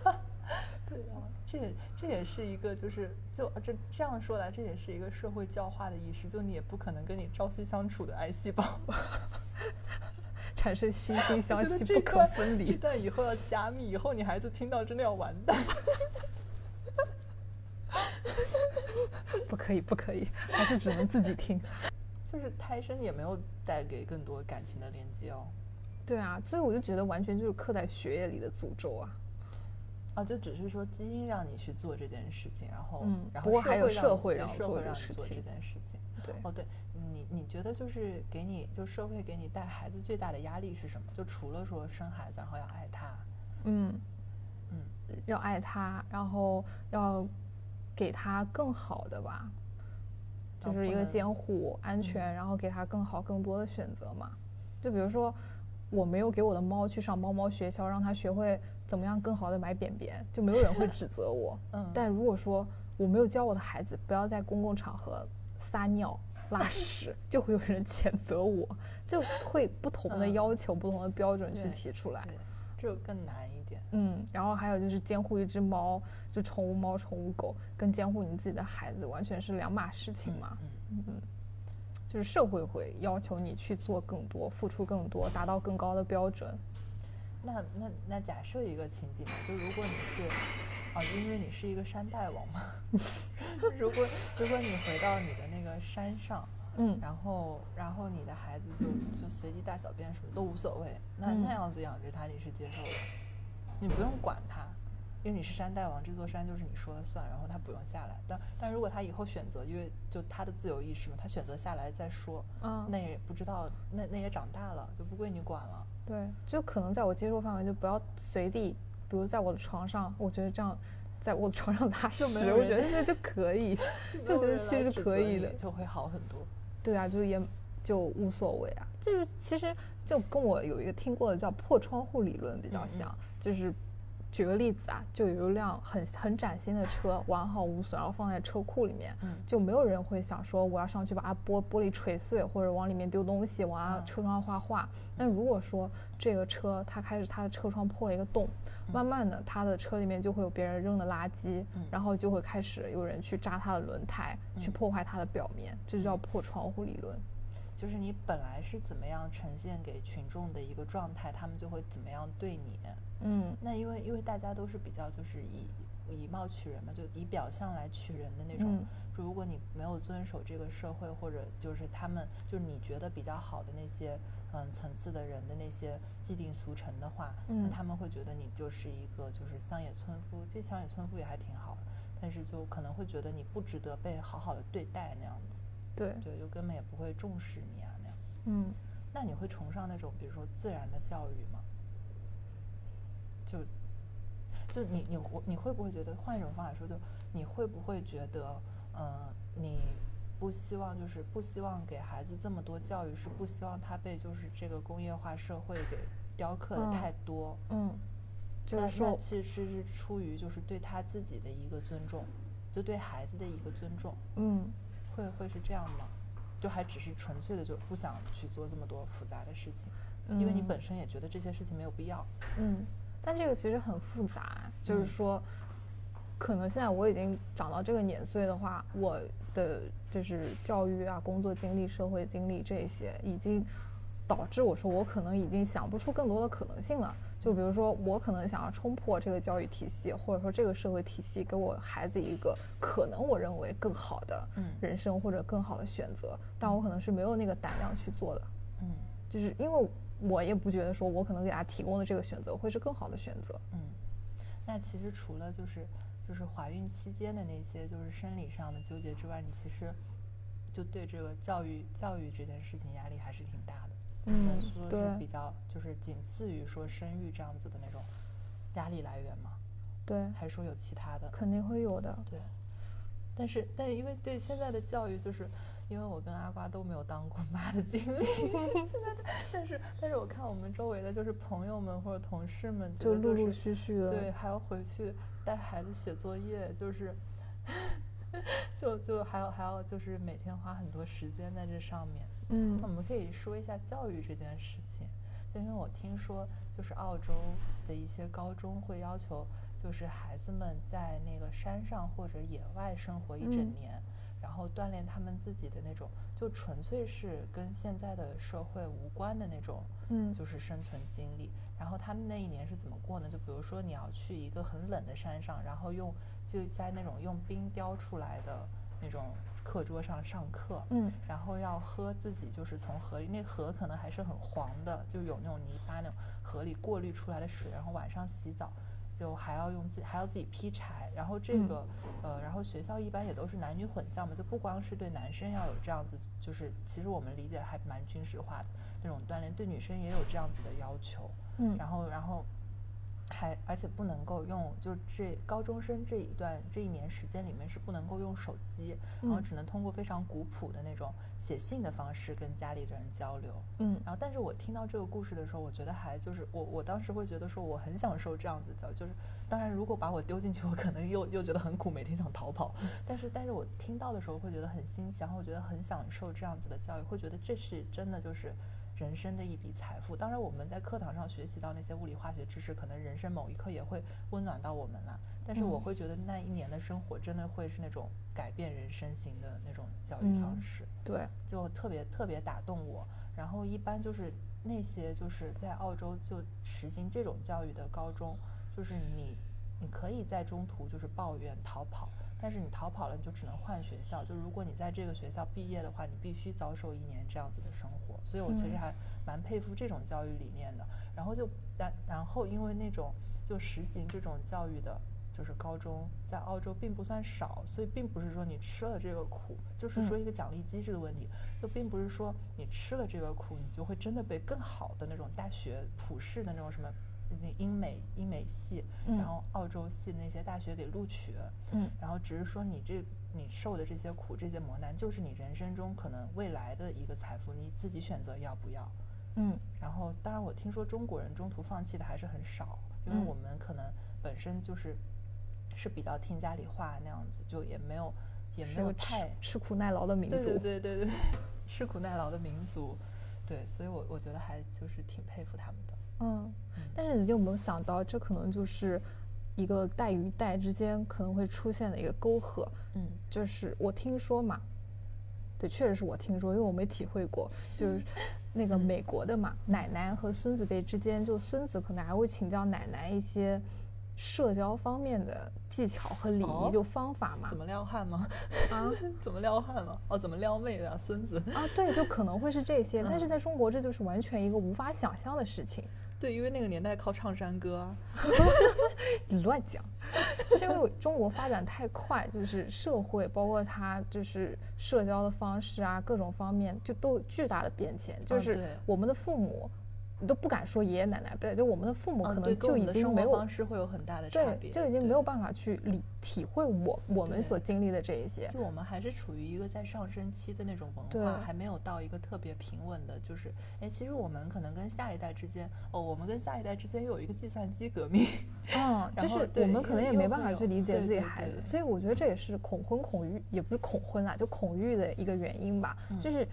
对啊，这也这也是一个就是就这这样说来，这也是一个社会教化的意识，就你也不可能跟你朝夕相处的癌细胞
产生惺惺相惜不可分离。
但以后要加密，以后你孩子听到真的要完蛋。
不可以，不可以，还是只能自己听。
就是胎生也没有带给更多感情的连接哦。
对啊，所以我就觉得完全就是刻在血液里的诅咒啊。
啊，就只是说基因让你去做这件事情，然后，
嗯，
然后
还有
社
会
让社会
让你
做这件事情。
对，
哦，对你，你觉得就是给你就社会给你带孩子最大的压力是什么？就除了说生孩子，然后要爱他，
嗯嗯，要爱他，然后要给他更好的吧，就是一个监护安全，然后给他更好更多的选择嘛。就比如说，我没有给我的猫去上猫猫学校，让它学会。怎么样更好的买便便，就没有人会指责我。嗯，但如果说我没有教我的孩子不要在公共场合撒尿拉屎，就会有人 谴责我，就会不同的要求、不同的标准去提出来，
这更难一点。
嗯，然后还有就是监护一只猫，就宠物猫、宠物狗，跟监护你自己的孩子完全是两码事情嘛。嗯嗯，就是社会会要求你去做更多、付出更多、达到更高的标准。
那那那假设一个情景，就如果你是，啊，因为你是一个山大王嘛，如果如果你回到你的那个山上，嗯，然后然后你的孩子就就随地大小便什么都无所谓，那那样子养着他你是接受的，你不用管他，因为你是山大王，这座山就是你说了算，然后他不用下来。但但如果他以后选择，因为就他的自由意识嘛，他选择下来再说，嗯，那也不知道，那那也长大了，就不归你管了。
对，就可能在我接受范围，就不要随地，比如在我的床上，我觉得这样在我床上拉屎，我觉得那就可以，就觉得其实可以的，
就会好很多。
对啊，就也就无所谓啊。就是其实就跟我有一个听过的叫破窗户理论比较像，就是。举个例子啊，就有一辆很很崭新的车，完好无损，然后放在车库里面，就没有人会想说我要上去把它玻玻璃锤碎，或者往里面丢东西，往它车窗画画。但如果说这个车它开始它的车窗破了一个洞，慢慢的它的车里面就会有别人扔的垃圾，然后就会开始有人去扎它的轮胎，去破坏它的表面，这就叫破窗户理论。
就是你本来是怎么样呈现给群众的一个状态，他们就会怎么样对你。
嗯，
那因为因为大家都是比较就是以以貌取人嘛，就以表象来取人的那种。就如果你没有遵守这个社会或者就是他们就是你觉得比较好的那些嗯层次的人的那些既定俗成的话，那他们会觉得你就是一个就是乡野村夫。这乡野村夫也还挺好，但是就可能会觉得你不值得被好好的对待那样子。
对
对，就根本也不会重视你啊那样。
嗯，
那你会崇尚那种比如说自然的教育吗？就，就你你我你会不会觉得换一种方法说，就你会不会觉得，嗯，你不希望就是不希望给孩子这么多教育，是不希望他被就是这个工业化社会给雕刻的太多？
嗯，
就是说其实是出于就是对他自己的一个尊重，就对孩子的一个尊重。
嗯，
会会是这样吗？就还只是纯粹的就不想去做这么多复杂的事情，因为你本身也觉得这些事情没有必要。
嗯。但这个其实很复杂，就是说，可能现在我已经长到这个年岁的话，我的就是教育啊、工作经历、社会经历这些，已经导致我说我可能已经想不出更多的可能性了。就比如说，我可能想要冲破这个教育体系，或者说这个社会体系给我孩子一个可能我认为更好的人生或者更好的选择，但我可能是没有那个胆量去做的。
嗯，
就是因为。我也不觉得说，我可能给他提供的这个选择会是更好的选择。
嗯，那其实除了就是就是怀孕期间的那些就是生理上的纠结之外，你其实就对这个教育教育这件事情压力还是挺大的。
嗯，
说是比较就是仅次于说生育这样子的那种压力来源吗？
对，
还是说有其他的？
肯定会有的。
对，但是但是因为对现在的教育就是。因为我跟阿瓜都没有当过妈的经历，现在，但是但是我看我们周围的就是朋友们或者同事们，
就陆陆续续的，
对，还要回去带孩子写作业，就是，就就还要还要就是每天花很多时间在这上面。
嗯，
我们可以说一下教育这件事情，就因为我听说就是澳洲的一些高中会要求，就是孩子们在那个山上或者野外生活一整年。然后锻炼他们自己的那种，就纯粹是跟现在的社会无关的那种，
嗯，
就是生存经历。然后他们那一年是怎么过呢？就比如说你要去一个很冷的山上，然后用就在那种用冰雕出来的那种课桌上上课，
嗯，
然后要喝自己就是从河里，那河可能还是很黄的，就有那种泥巴那种河里过滤出来的水，然后晚上洗澡。就还要用自己还要自己劈柴，然后这个呃，然后学校一般也都是男女混校嘛，就不光是对男生要有这样子，就是其实我们理解还蛮军事化的那种锻炼，对女生也有这样子的要求，
嗯，
然后然后。还而且不能够用，就这高中生这一段这一年时间里面是不能够用手机，然后只能通过非常古朴的那种写信的方式跟家里的人交流。
嗯，
然后但是我听到这个故事的时候，我觉得还就是我我当时会觉得说我很享受这样子的教育，就是当然如果把我丢进去，我可能又又觉得很苦，每天想逃跑。但是但是我听到的时候会觉得很新奇，然后我觉得很享受这样子的教育，会觉得这是真的就是。人生的一笔财富。当然，我们在课堂上学习到那些物理化学知识，可能人生某一刻也会温暖到我们了。但是，我会觉得那一年的生活真的会是那种改变人生型的那种教育方式。
对，
就特别特别打动我。然后，一般就是那些就是在澳洲就实行这种教育的高中，就是你你可以在中途就是抱怨逃跑。但是你逃跑了，你就只能换学校。就如果你在这个学校毕业的话，你必须遭受一年这样子的生活。所以我其实还蛮佩服这种教育理念的。然后就然然后因为那种就实行这种教育的，就是高中在澳洲并不算少，所以并不是说你吃了这个苦，就是说一个奖励机制的问题，就并不是说你吃了这个苦，你就会真的被更好的那种大学普世的那种什么。那英美英美系，然后澳洲系那些大学给录取，
嗯，
然后只是说你这你受的这些苦这些磨难，就是你人生中可能未来的一个财富，你自己选择要不要，
嗯，
然后当然我听说中国人中途放弃的还是很少，因为我们可能本身就是是比较听家里话那样子，就也没有也没有太
吃苦耐劳的民族，
对对对对对，吃苦耐劳的民族。对，所以，我我觉得还就是挺佩服他们的。
嗯，但是你有没有想到，这可能就是一个代与代之间可能会出现的一个沟壑？
嗯，
就是我听说嘛，对，确实是我听说，因为我没体会过。就是 那个美国的嘛，奶奶和孙子辈之间，就孙子可能还会请教奶奶一些。社交方面的技巧和礼仪，就方法嘛？
怎么撩汉吗？
啊？
怎么撩汉了？哦，怎么撩妹的孙子？
啊，对，就可能会是这些。但是在中国，这就是完全一个无法想象的事情。
对，因为那个年代靠唱山歌啊。
你乱讲，是因为中国发展太快，就是社会包括它就是社交的方式啊，各种方面就都有巨大的变迁。就是我们的父母。你都不敢说爷爷奶奶辈，就我们的父母可能就已经没有
方式会有很大的差别，
就已经没有办法去理体会我我们所经历的这一些。
就我们还是处于一个在上升期的那种文化，还没有到一个特别平稳的。就是，哎，其实我们可能跟下一代之间，哦，我们跟下一代之间又有一个计算机革命。
嗯，就是我们可能也没办法去理解自己孩
子，
所以我觉得这也是恐婚恐育，也不是恐婚啦，就恐育的一个原因吧，就是。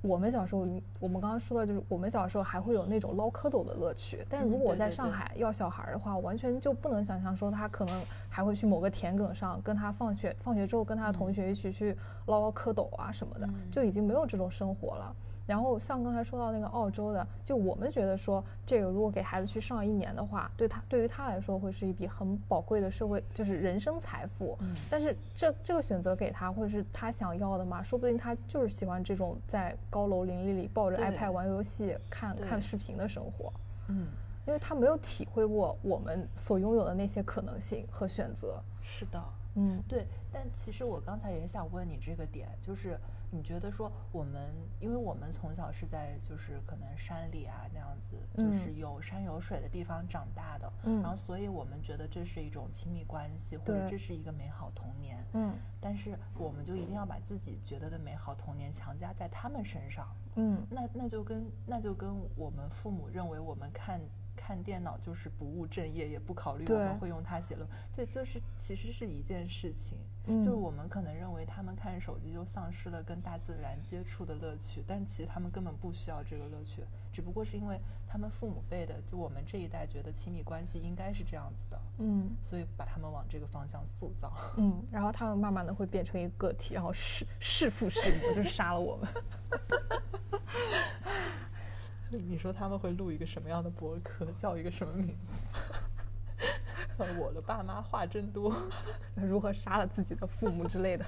我们小时候，我们刚刚说的就是我们小时候还会有那种捞蝌蚪的乐趣。但是如果我在上海要小孩的话，完全就不能想象说他可能还会去某个田埂上跟他放学，放学之后跟他的同学一起去捞捞蝌蚪啊什么的，就已经没有这种生活了。然后像刚才说到那个澳洲的，就我们觉得说这个如果给孩子去上一年的话，对他对于他来说会是一笔很宝贵的社会，就是人生财富。
嗯。
但是这这个选择给他，或者是他想要的吗？说不定他就是喜欢这种在高楼林立里抱着 iPad 玩游戏、看看视频的生活。
嗯。
因为他没有体会过我们所拥有的那些可能性和选择。
是的。
嗯。
对。但其实我刚才也想问你这个点，就是。你觉得说我们，因为我们从小是在就是可能山里啊那样子，就是有山有水的地方长大的，
然
后所以我们觉得这是一种亲密关系，或者这是一个美好童年。
嗯，
但是我们就一定要把自己觉得的美好童年强加在他们身上。
嗯，
那那就跟那就跟我们父母认为我们看。看电脑就是不务正业，也不考虑我们会用它写论对，就是其实是一件事情。
嗯，
就是我们可能认为他们看手机就丧失了跟大自然接触的乐趣，但是其实他们根本不需要这个乐趣，只不过是因为他们父母辈的，就我们这一代觉得亲密关系应该是这样子的，
嗯，
所以把他们往这个方向塑造，
嗯，然后他们慢慢的会变成一个个体，然后弑弑父弑母，就是杀了我们。
你说他们会录一个什么样的博客，叫一个什么名字？我的爸妈话真多，
如何杀了自己的父母之类的。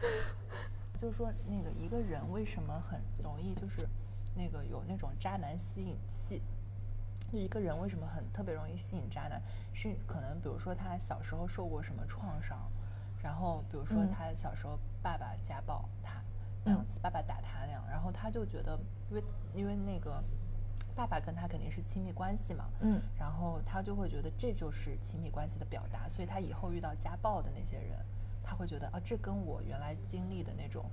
就是说，那个一个人为什么很容易就是那个有那种渣男吸引器？一个人为什么很特别容易吸引渣男？是可能比如说他小时候受过什么创伤，然后比如说他小时候爸爸家暴他。那样子，爸爸打他那样，然后他就觉得，因为因为那个爸爸跟他肯定是亲密关系嘛，
嗯，
然后他就会觉得这就是亲密关系的表达，所以他以后遇到家暴的那些人，他会觉得啊，这跟我原来经历的那种，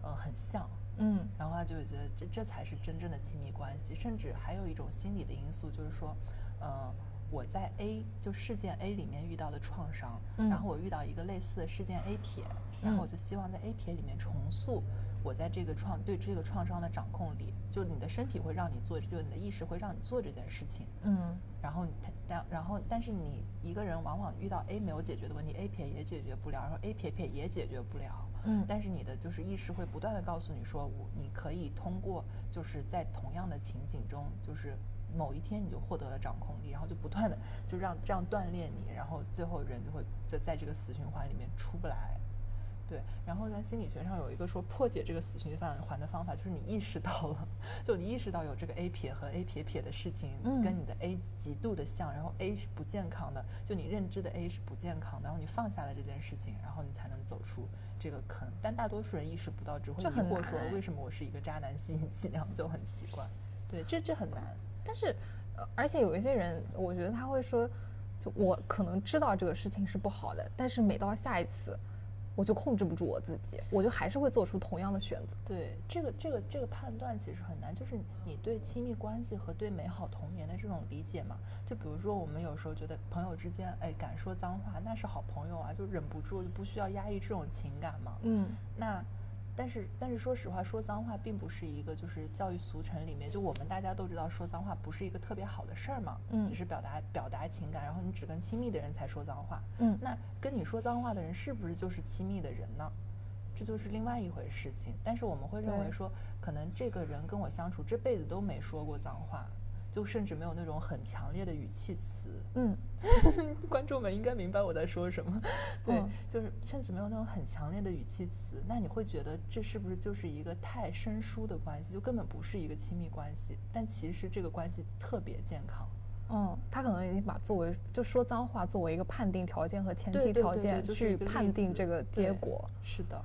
呃，很像，
嗯，
然后他就会觉得这这才是真正的亲密关系，甚至还有一种心理的因素，就是说，呃，我在 A 就事件 A 里面遇到的创伤，然后我遇到一个类似的事件 A 撇，然后我就希望在 A 撇里面重塑。我在这个创对这个创伤的掌控力，就你的身体会让你做，就你的意识会让你做这件事情。
嗯，
然后但然后但是你一个人往往遇到 A 没有解决的问题，A 撇也解决不了，然后 A 撇撇也解决不了。
嗯，
但是你的就是意识会不断的告诉你说，我你可以通过就是在同样的情景中，就是某一天你就获得了掌控力，然后就不断的就让这样锻炼你，然后最后人就会就在这个死循环里面出不来。对，然后在心理学上有一个说破解这个死循环的方法，就是你意识到了，就你意识到有这个 A 撇和 A 撇撇的事情，跟你的 A 极度的像，然后 A 是不健康的，就你认知的 A 是不健康的，然后你放下了这件事情，然后你才能走出这个坑。但大多数人意识不到，只会疑惑说为什么我是一个渣男吸引器，那样就很奇怪。对，这这很难。
但是，而且有一些人，我觉得他会说，就我可能知道这个事情是不好的，但是每到下一次。我就控制不住我自己，我就还是会做出同样的选择。
对，这个这个这个判断其实很难，就是你对亲密关系和对美好童年的这种理解嘛。就比如说，我们有时候觉得朋友之间，哎，敢说脏话那是好朋友啊，就忍不住就不需要压抑这种情感嘛。
嗯，
那。但是，但是说实话，说脏话并不是一个就是教育俗成里面，就我们大家都知道说脏话不是一个特别好的事儿嘛，
嗯，
只是表达表达情感，然后你只跟亲密的人才说脏话，
嗯，
那跟你说脏话的人是不是就是亲密的人呢？这就是另外一回事情。但是我们会认为说，可能这个人跟我相处这辈子都没说过脏话。就甚至没有那种很强烈的语气词，
嗯，
观众们应该明白我在说什么。对，就是甚至没有那种很强烈的语气词，那你会觉得这是不是就是一个太生疏的关系，就根本不是一个亲密关系？但其实这个关系特别健康。
嗯，他可能已经把作为就说脏话作为一个判定条件和前提条件去判定这个结果。
是的，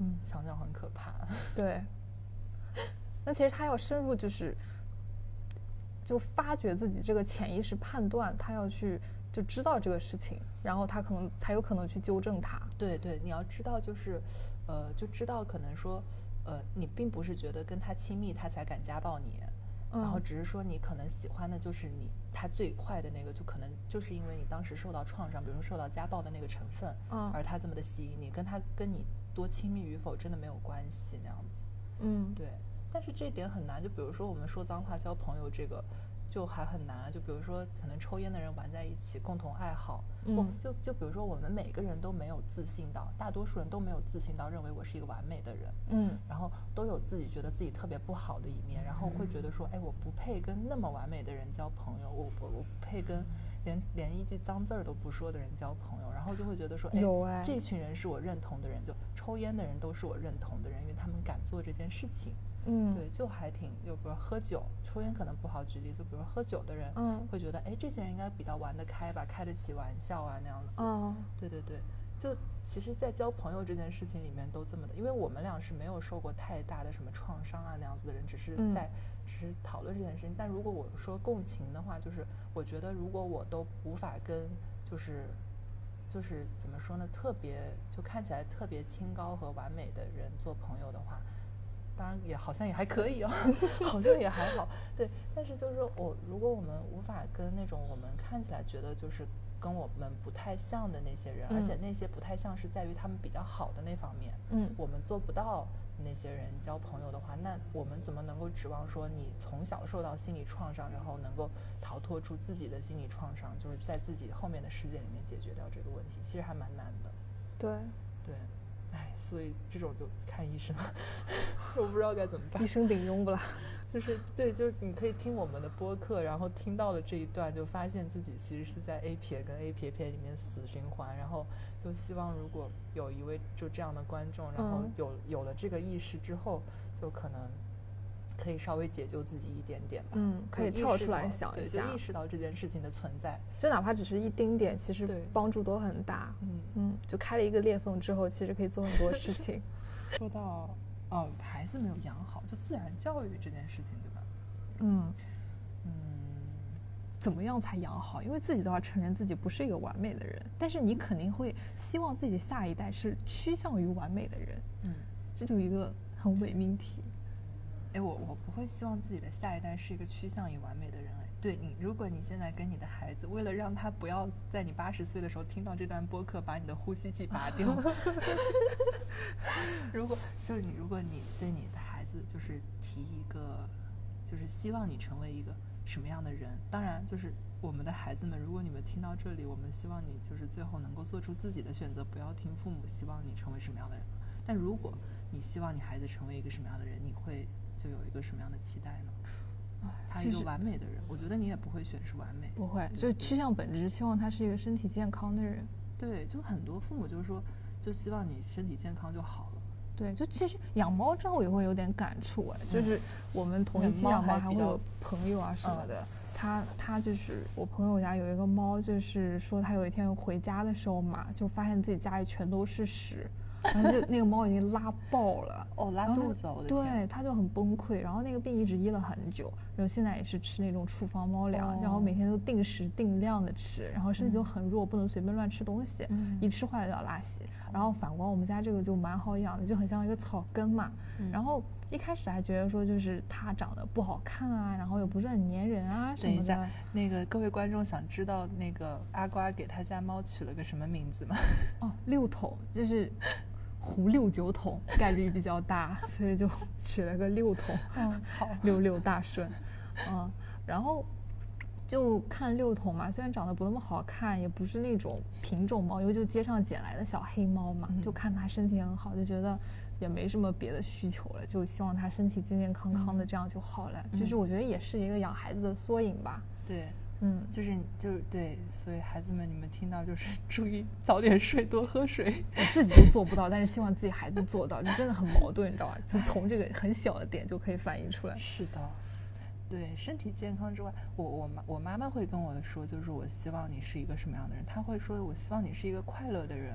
嗯，想想很可怕。
对，那其实他要深入就是。就发觉自己这个潜意识判断，他要去就知道这个事情，然后他可能才有可能去纠正他。
对对，你要知道就是，呃，就知道可能说，呃，你并不是觉得跟他亲密他才敢家暴你，然后只是说你可能喜欢的就是你他最快的那个，就可能就是因为你当时受到创伤，比如说受到家暴的那个成分，
嗯，
而他这么的吸引你，跟他跟你多亲密与否真的没有关系那样子。
嗯，
对。但是这点很难，就比如说我们说脏话交朋友这个，就还很难。就比如说可能抽烟的人玩在一起，共同爱好，
嗯，
就就比如说我们每个人都没有自信到，大多数人都没有自信到认为我是一个完美的人，
嗯，
然后都有自己觉得自己特别不好的一面，然后会觉得说，哎，我不配跟那么完美的人交朋友，我我我不配跟连连一句脏字儿都不说的人交朋友，然后就会觉得说，哎，这群人是我认同的人，就抽烟的人都是我认同的人，因为他们敢做这件事情。
嗯，
对，就还挺，就比如喝酒，抽烟可能不好举例，就比如喝酒的人，
嗯，
会觉得，哎，这些人应该比较玩得开吧，开得起玩笑啊，那样子。
嗯，
对对对，就其实，在交朋友这件事情里面都这么的，因为我们俩是没有受过太大的什么创伤啊那样子的人，只是在只是讨论这件事情。但如果我说共情的话，就是我觉得如果我都无法跟就是就是怎么说呢，特别就看起来特别清高和完美的人做朋友的话。当然也好像也还可以哦，好像也还好。对，但是就是说我如果我们无法跟那种我们看起来觉得就是跟我们不太像的那些人，而且那些不太像是在于他们比较好的那方面，
嗯，
我们做不到那些人交朋友的话，那我们怎么能够指望说你从小受到心理创伤，然后能够逃脱出自己的心理创伤，就是在自己后面的世界里面解决掉这个问题，其实还蛮难的。
对，
所以这种就看医生，我不知道该怎么办。
医生顶用不啦，
就是对，就你可以听我们的播客，然后听到了这一段，就发现自己其实是在 A 撇跟 A 撇撇里面死循环，然后就希望如果有一位就这样的观众，然后有有了这个意识之后，就可能。可以稍微解救自己一点点吧，
嗯，可以跳出来想一
下，就意识到这件事情的存在，
就哪怕只是一丁点，其实帮助都很大。
嗯
嗯，就开了一个裂缝之后，其实可以做很多事情。
说到哦，孩子没有养好，就自然教育这件事情，对吧？
嗯
嗯，
怎么样才养好？因为自己都要承认自己不是一个完美的人，但是你肯定会希望自己下一代是趋向于完美的人。
嗯，
这就一个很伪命题。
哎，我我不会希望自己的下一代是一个趋向于完美的人。哎，对你，如果你现在跟你的孩子，为了让他不要在你八十岁的时候听到这段播客，把你的呼吸器拔掉。如果就是你，如果你对你的孩子就是提一个，就是希望你成为一个什么样的人？当然，就是我们的孩子们，如果你们听到这里，我们希望你就是最后能够做出自己的选择，不要听父母希望你成为什么样的人。但如果你希望你孩子成为一个什么样的人，你会。就有一个什么样的期待呢？他一个完美的人，我觉得你也不会选是完美，
不会，就是趋向本质，希望他是一个身体健康的人。
对，就很多父母就是说，就希望你身体健康就好了。
对，就其实养猫之后也会有点感触哎，就是我们 同一期养猫还会有朋友啊什么的，他他就是我朋友家有一个猫，就是说他有一天回家的时候嘛，就发现自己家里全都是屎。然后就那个猫已经拉爆了，
哦，拉肚子，我的，
对，它就很崩溃，然后那个病一直医了很久，然后现在也是吃那种处方猫粮，然后每天都定时定量的吃，然后身体就很弱，不能随便乱吃东西，一吃坏了就要拉稀。然后反观我们家这个就蛮好养的，就很像一个草根嘛。然后一开始还觉得说就是它长得不好看啊，然后又不是很粘人啊 什么的。等
一下，那个各位观众想知道那个阿瓜给他家猫取了个什么名字吗？
哦，六桶，就是胡六九桶，概率比较大，所以就取了个六桶。
嗯，好，
六六大顺。嗯，然后。就看六桶嘛，虽然长得不那么好看，也不是那种品种猫，因为就街上捡来的小黑猫嘛，就看它身体很好，就觉得也没什么别的需求了，就希望它身体健健康康的，这样就好了。其实我觉得也是一个养孩子的缩影吧。
对，嗯，就是就是对，所以孩子们，你们听到就是注意早点睡，多喝水。
我自己都做不到，但是希望自己孩子做到，就真的很矛盾，你知道吧？就从这个很小的点就可以反映出来。
是的。对身体健康之外，我我妈我妈妈会跟我说，就是我希望你是一个什么样的人？她会说，我希望你是一个快乐的人。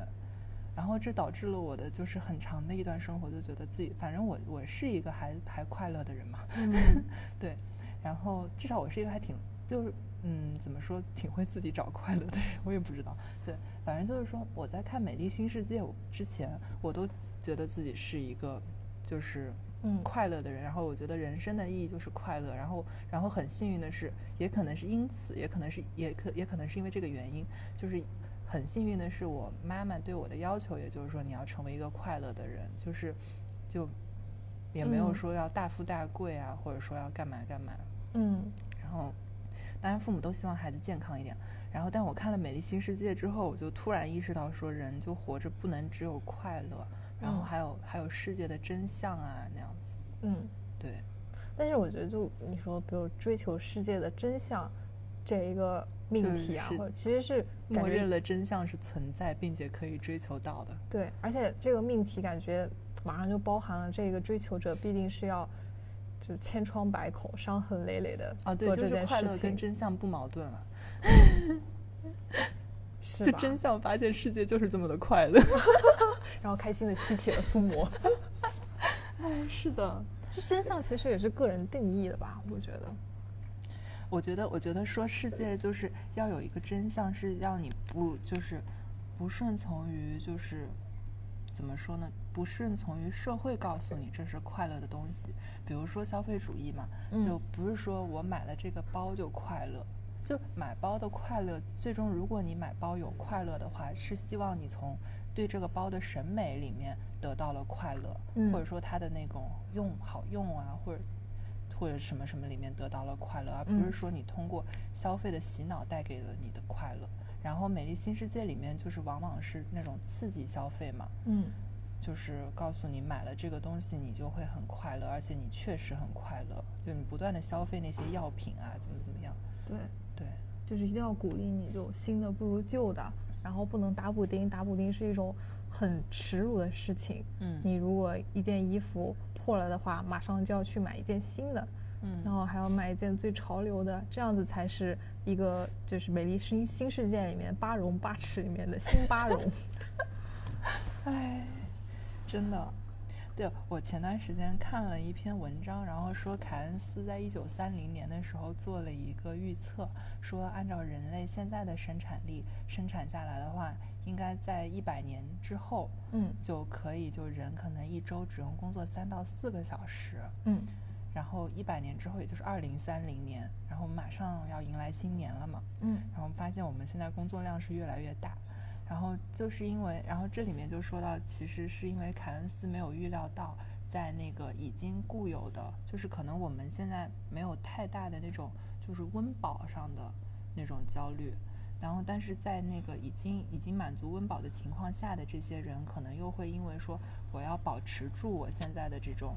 然后这导致了我的就是很长的一段生活，就觉得自己反正我我是一个还还快乐的人嘛。嗯，对。然后至少我是一个还挺就是嗯怎么说挺会自己找快乐的人，我也不知道。对，反正就是说我在看《美丽新世界》之前，我都觉得自己是一个就是。嗯，快乐的人，然后我觉得人生的意义就是快乐，然后，然后很幸运的是，也可能是因此，也可能是，也可，也可能是因为这个原因，就是很幸运的是，我妈妈对我的要求，也就是说你要成为一个快乐的人，就是，就，也没有说要大富大贵啊，或者说要干嘛干嘛，嗯，然后，当然父母都希望孩子健康一点，然后，但我看了《美丽新世界》之后，我就突然意识到，说人就活着不能只有快乐。然后还有还有世界的真相啊，那样子。嗯，对。
但是我觉得，就你说，比如追求世界的真相这一个命题啊，或者其实是
默认了真相是存在并且可以追求到的。
对，而且这个命题感觉马上就包含了这个追求者必定是要就千疮百孔、伤痕累累的
啊，对，就是快乐跟真相不矛盾了。
就
真相发现世界就是这么的快乐，
然后开心的吸起了苏魔。
哎，是的，
这真相其实也是个人定义的吧？我觉得，
我觉得，我觉得说世界就是要有一个真相，是要你不就是不顺从于就是怎么说呢？不顺从于社会告诉你这是快乐的东西，比如说消费主义嘛，就不是说我买了这个包就快乐。就买包的快乐，最终如果你买包有快乐的话，是希望你从对这个包的审美里面得到了快乐，或者说它的那种用好用啊，或者或者什么什么里面得到了快乐，而不是说你通过消费的洗脑带给了你的快乐。然后《美丽新世界》里面就是往往是那种刺激消费嘛，嗯，就是告诉你买了这个东西你就会很快乐，而且你确实很快乐，就你不断的消费那些药品啊，怎么怎么样，
对。
对，
就是一定要鼓励你，就新的不如旧的，然后不能打补丁，打补丁是一种很耻辱的事情。嗯，你如果一件衣服破了的话，马上就要去买一件新的，嗯，然后还要买一件最潮流的，这样子才是一个就是美丽新新世界里面八荣八耻里面的新八荣。
哎，真的。对我前段时间看了一篇文章，然后说凯恩斯在一九三零年的时候做了一个预测，说按照人类现在的生产力生产下来的话，应该在一百年之后，嗯，就可以就人可能一周只用工作三到四个小时，嗯，然后一百年之后，也就是二零三零年，然后马上要迎来新年了嘛，嗯，然后发现我们现在工作量是越来越大。然后就是因为，然后这里面就说到，其实是因为凯恩斯没有预料到，在那个已经固有的，就是可能我们现在没有太大的那种，就是温饱上的那种焦虑，然后但是在那个已经已经满足温饱的情况下的这些人，可能又会因为说我要保持住我现在的这种，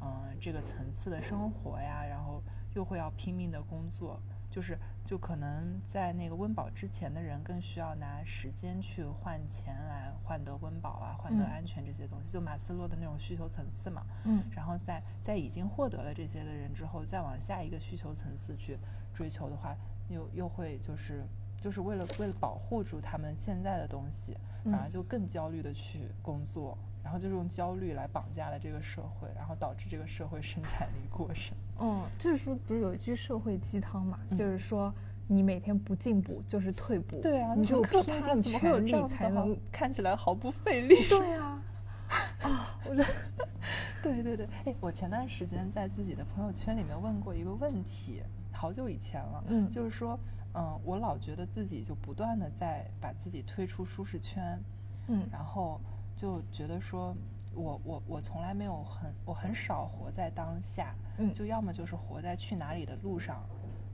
嗯，这个层次的生活呀，然后又会要拼命的工作。就是，就可能在那个温饱之前的人更需要拿时间去换钱来换得温饱啊，换得安全这些东西，就马斯洛的那种需求层次嘛。嗯。然后在在已经获得了这些的人之后，再往下一个需求层次去追求的话，又又会就是就是为了为了保护住他们现在的东西，反而就更焦虑的去工作，然后就是用焦虑来绑架了这个社会，然后导致这个社会生产力过剩。
嗯，就是说，不是有一句社会鸡汤嘛？就是说，你每天不进步就是退步。
对啊，
你就拼尽全力才能
看起来毫不费 力。
对啊。啊，我觉得，
对对对。哎，我前段时间在自己的朋友圈里面问过一个问题，好久以前了。嗯，就是说，嗯，我老觉得自己就不断的在把自己推出舒适圈。嗯，然后就觉得说。我我我从来没有很我很少活在当下，嗯，就要么就是活在去哪里的路上，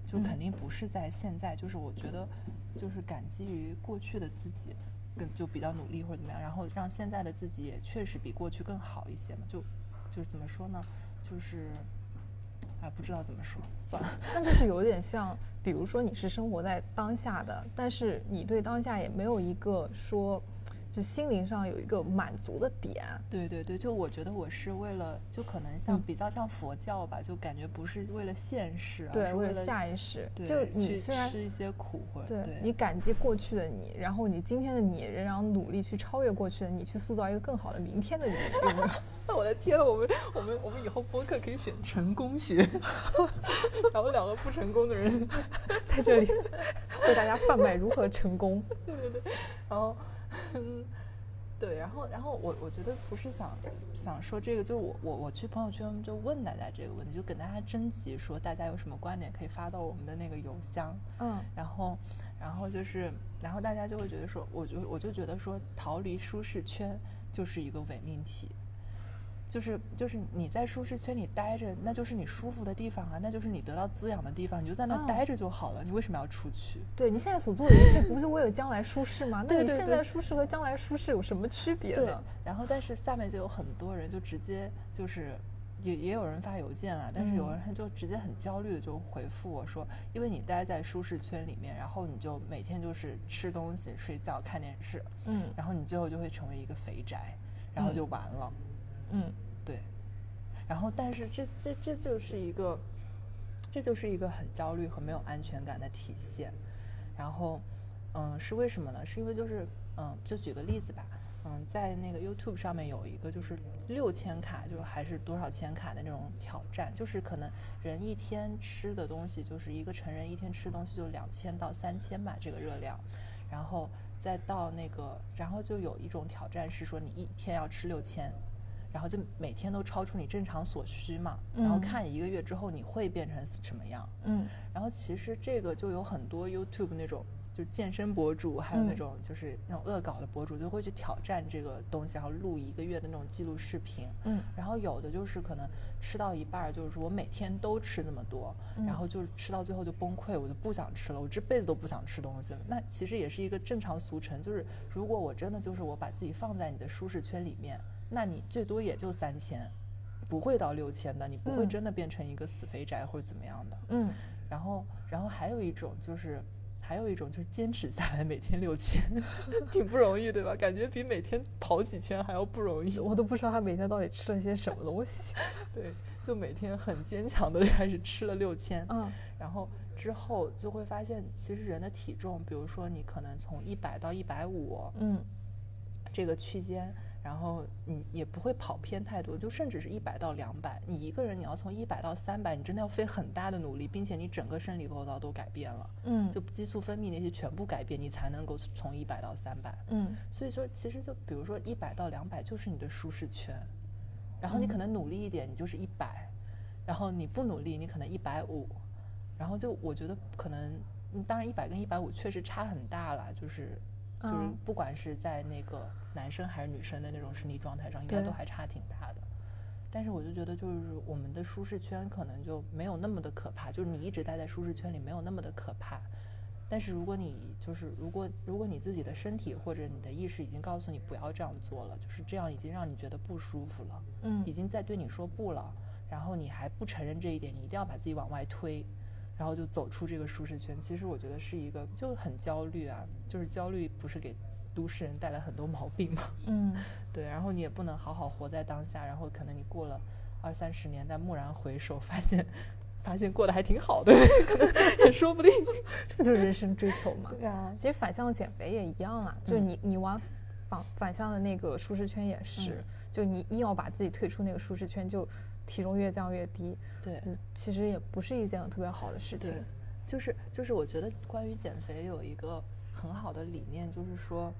就肯定不是在现在。就是我觉得，就是感激于过去的自己，更就比较努力或者怎么样，然后让现在的自己也确实比过去更好一些嘛。就就是怎么说呢？就是啊，不知道怎么说，算了。
那就是有点像，比如说你是生活在当下的，但是你对当下也没有一个说。就心灵上有一个满足的点，
对对对，就我觉得我是为了，就可能像比较像佛教吧，就感觉不是为了现世，
对，
为
了下一世。就你虽然
吃一些苦，或
者对你感激过去的你，然后你今天的你仍然努力去超越过去的你，去塑造一个更好的明天的你，有没有？
我的天，我们我们我们以后播客可以选成功学，然后两个不成功的人
在这里为大家贩卖如何成功。
对对对，然后。嗯，对，然后，然后我我觉得不是想想说这个，就我我我去朋友圈就问大家这个问题，就跟大家征集说大家有什么观点可以发到我们的那个邮箱，嗯，然后，然后就是，然后大家就会觉得说，我就我就觉得说逃离舒适圈就是一个伪命题。就是就是你在舒适圈里待着，那就是你舒服的地方啊，那就是你得到滋养的地方，你就在那待着就好了。你为什么要出去？
对你现在所做的一切，不是为了将来舒适吗？那你现在舒适和将来舒适有什么区别呢？
然后，但是下面就有很多人就直接就是，也也有人发邮件了，但是有人他就直接很焦虑的就回复我说，因为你待在舒适圈里面，然后你就每天就是吃东西、睡觉、看电视，嗯，然后你最后就会成为一个肥宅，然后就完了。嗯，嗯对，然后但是这这这就是一个，这就是一个很焦虑和没有安全感的体现。然后，嗯，是为什么呢？是因为就是，嗯，就举个例子吧，嗯，在那个 YouTube 上面有一个就是六千卡，就是还是多少千卡的那种挑战，就是可能人一天吃的东西，就是一个成人一天吃的东西就两千到三千吧这个热量，然后再到那个，然后就有一种挑战是说你一天要吃六千。然后就每天都超出你正常所需嘛，然后看一个月之后你会变成什么样？嗯，然后其实这个就有很多 YouTube 那种就健身博主，还有那种就是那种恶搞的博主，就会去挑战这个东西，然后录一个月的那种记录视频。嗯，然后有的就是可能吃到一半，就是说我每天都吃那么多，然后就是吃到最后就崩溃，我就不想吃了，我这辈子都不想吃东西了。那其实也是一个正常俗成，就是如果我真的就是我把自己放在你的舒适圈里面。那你最多也就三千，不会到六千的，你不会真的变成一个死肥宅或者怎么样的。嗯，然后，然后还有一种就是，还有一种就是坚持下来每天六千，挺不容易，对吧？感觉比每天跑几圈还要不容易。
我都不知道他每天到底吃了些什么东西。
对，就每天很坚强的 开始吃了六千。嗯，然后之后就会发现，其实人的体重，比如说你可能从一百到一百五，嗯，这个区间。然后你也不会跑偏太多，就甚至是一百到两百，你一个人你要从一百到三百，你真的要费很大的努力，并且你整个生理构造都改变了，嗯，就激素分泌那些全部改变，你才能够从一百到三百，嗯，所以说其实就比如说一百到两百就是你的舒适圈，然后你可能努力一点，你就是一百，然后你不努力，你可能一百五，然后就我觉得可能，当然一百跟一百五确实差很大了，就是。就是不管是在那个男生还是女生的那种生理状态上，应该都还差挺大的。但是我就觉得，就是我们的舒适圈可能就没有那么的可怕。就是你一直待在舒适圈里，没有那么的可怕。但是如果你就是如果如果你自己的身体或者你的意识已经告诉你不要这样做了，就是这样已经让你觉得不舒服了，嗯，已经在对你说不了，然后你还不承认这一点，你一定要把自己往外推。然后就走出这个舒适圈，其实我觉得是一个就很焦虑啊，就是焦虑不是给都市人带来很多毛病吗？嗯，对，然后你也不能好好活在当下，然后可能你过了二三十年，再蓦然回首，发现发现过得还挺好的，也说不定，
这就是人生追求嘛。
对啊，
其实反向减肥也一样啊，就是你你往反反向的那个舒适圈也是，就你硬要把自己退出那个舒适圈，就体重越降越低。
对，
其实也不是一件特别好的事情。
就是就是，我觉得关于减肥有一个很好的理念，就是说。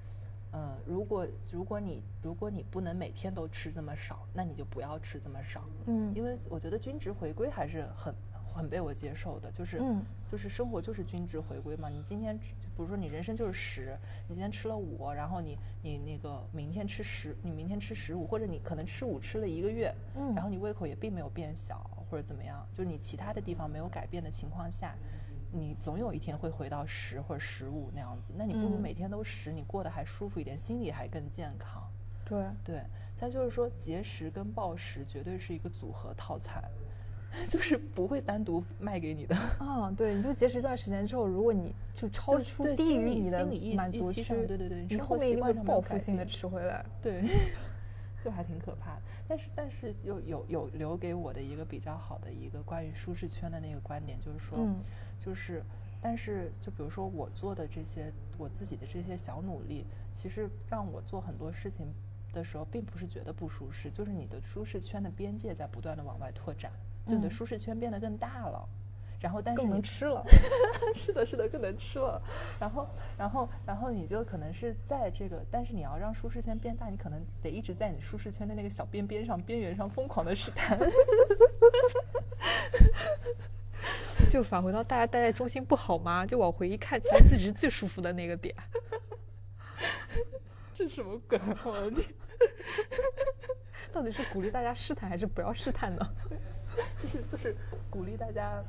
呃，如果如果你如果你不能每天都吃这么少，那你就不要吃这么少。
嗯，
因为我觉得均值回归还是很很被我接受的，就是就是生活就是均值回归嘛。你今天比如说你人生就是十，你今天吃了五，然后你你那个明天吃十，你明天吃十五，或者你可能吃五吃了一个月，嗯，然后你胃口也并没有变小或者怎么样，就是你其他的地方没有改变的情况下。你总有一天会回到十或者十五那样子，那你不如每天都十，你过得还舒服一点，心里还更健康。
对
对，再就是说节食跟暴食绝对是一个组合套餐，就是不会单独卖给你的。
啊，对，你就节食一段时间之后，如果你就超出低于你的满足区，
对对对，
你后面一定会报复性的吃回来。
对，就还挺可怕的。但是但是有有有留给我的一个比较好的一个关于舒适圈的那个观点，就是说。就是，但是就比如说我做的这些，我自己的这些小努力，其实让我做很多事情的时候，并不是觉得不舒适，就是你的舒适圈的边界在不断的往外拓展，就你的舒适圈变得更大了。然后，但是
更能吃了。
是的，是的，更能吃了。然后，然后，然后你就可能是在这个，但是你要让舒适圈变大，你可能得一直在你舒适圈的那个小边边上、边缘上疯狂的试探。
就返回到大家待在中心不好吗？就往回一看，其实自己是最舒服的那个点。
这什么梗？我的天！
到底是鼓励大家试探，还是不要试探呢？
就 是就是鼓励大家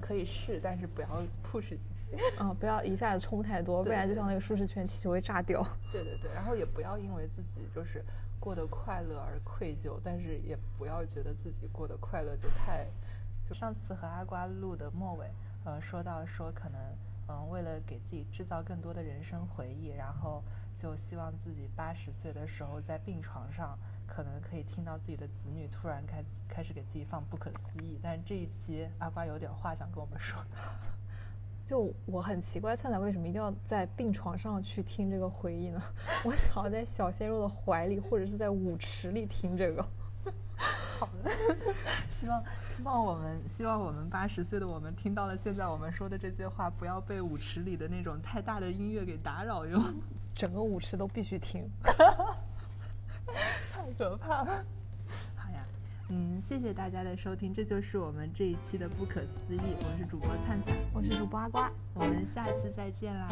可以试，但是不要 push 自己。
嗯，不要一下子冲太多，不然就像那个舒适圈气球会炸掉。
对对对，然后也不要因为自己就是过得快乐而愧疚，但是也不要觉得自己过得快乐就太。就上次和阿瓜录的末尾，呃，说到说可能，嗯，为了给自己制造更多的人生回忆，然后就希望自己八十岁的时候在病床上，可能可以听到自己的子女突然开开始给自己放不可思议。但是这一期阿瓜有点话想跟我们说，
就我很奇怪，灿灿为什么一定要在病床上去听这个回忆呢？我想要在小鲜肉的怀里，或者是在舞池里听这个。
好的，希望希望我们希望我们八十岁的我们听到了现在我们说的这些话，不要被舞池里的那种太大的音乐给打扰哟。
整个舞池都必须听，
太可怕了。好呀，嗯，谢谢大家的收听，这就是我们这一期的不可思议。我是主播灿灿，
我是主播阿瓜，
我们下次再见啦。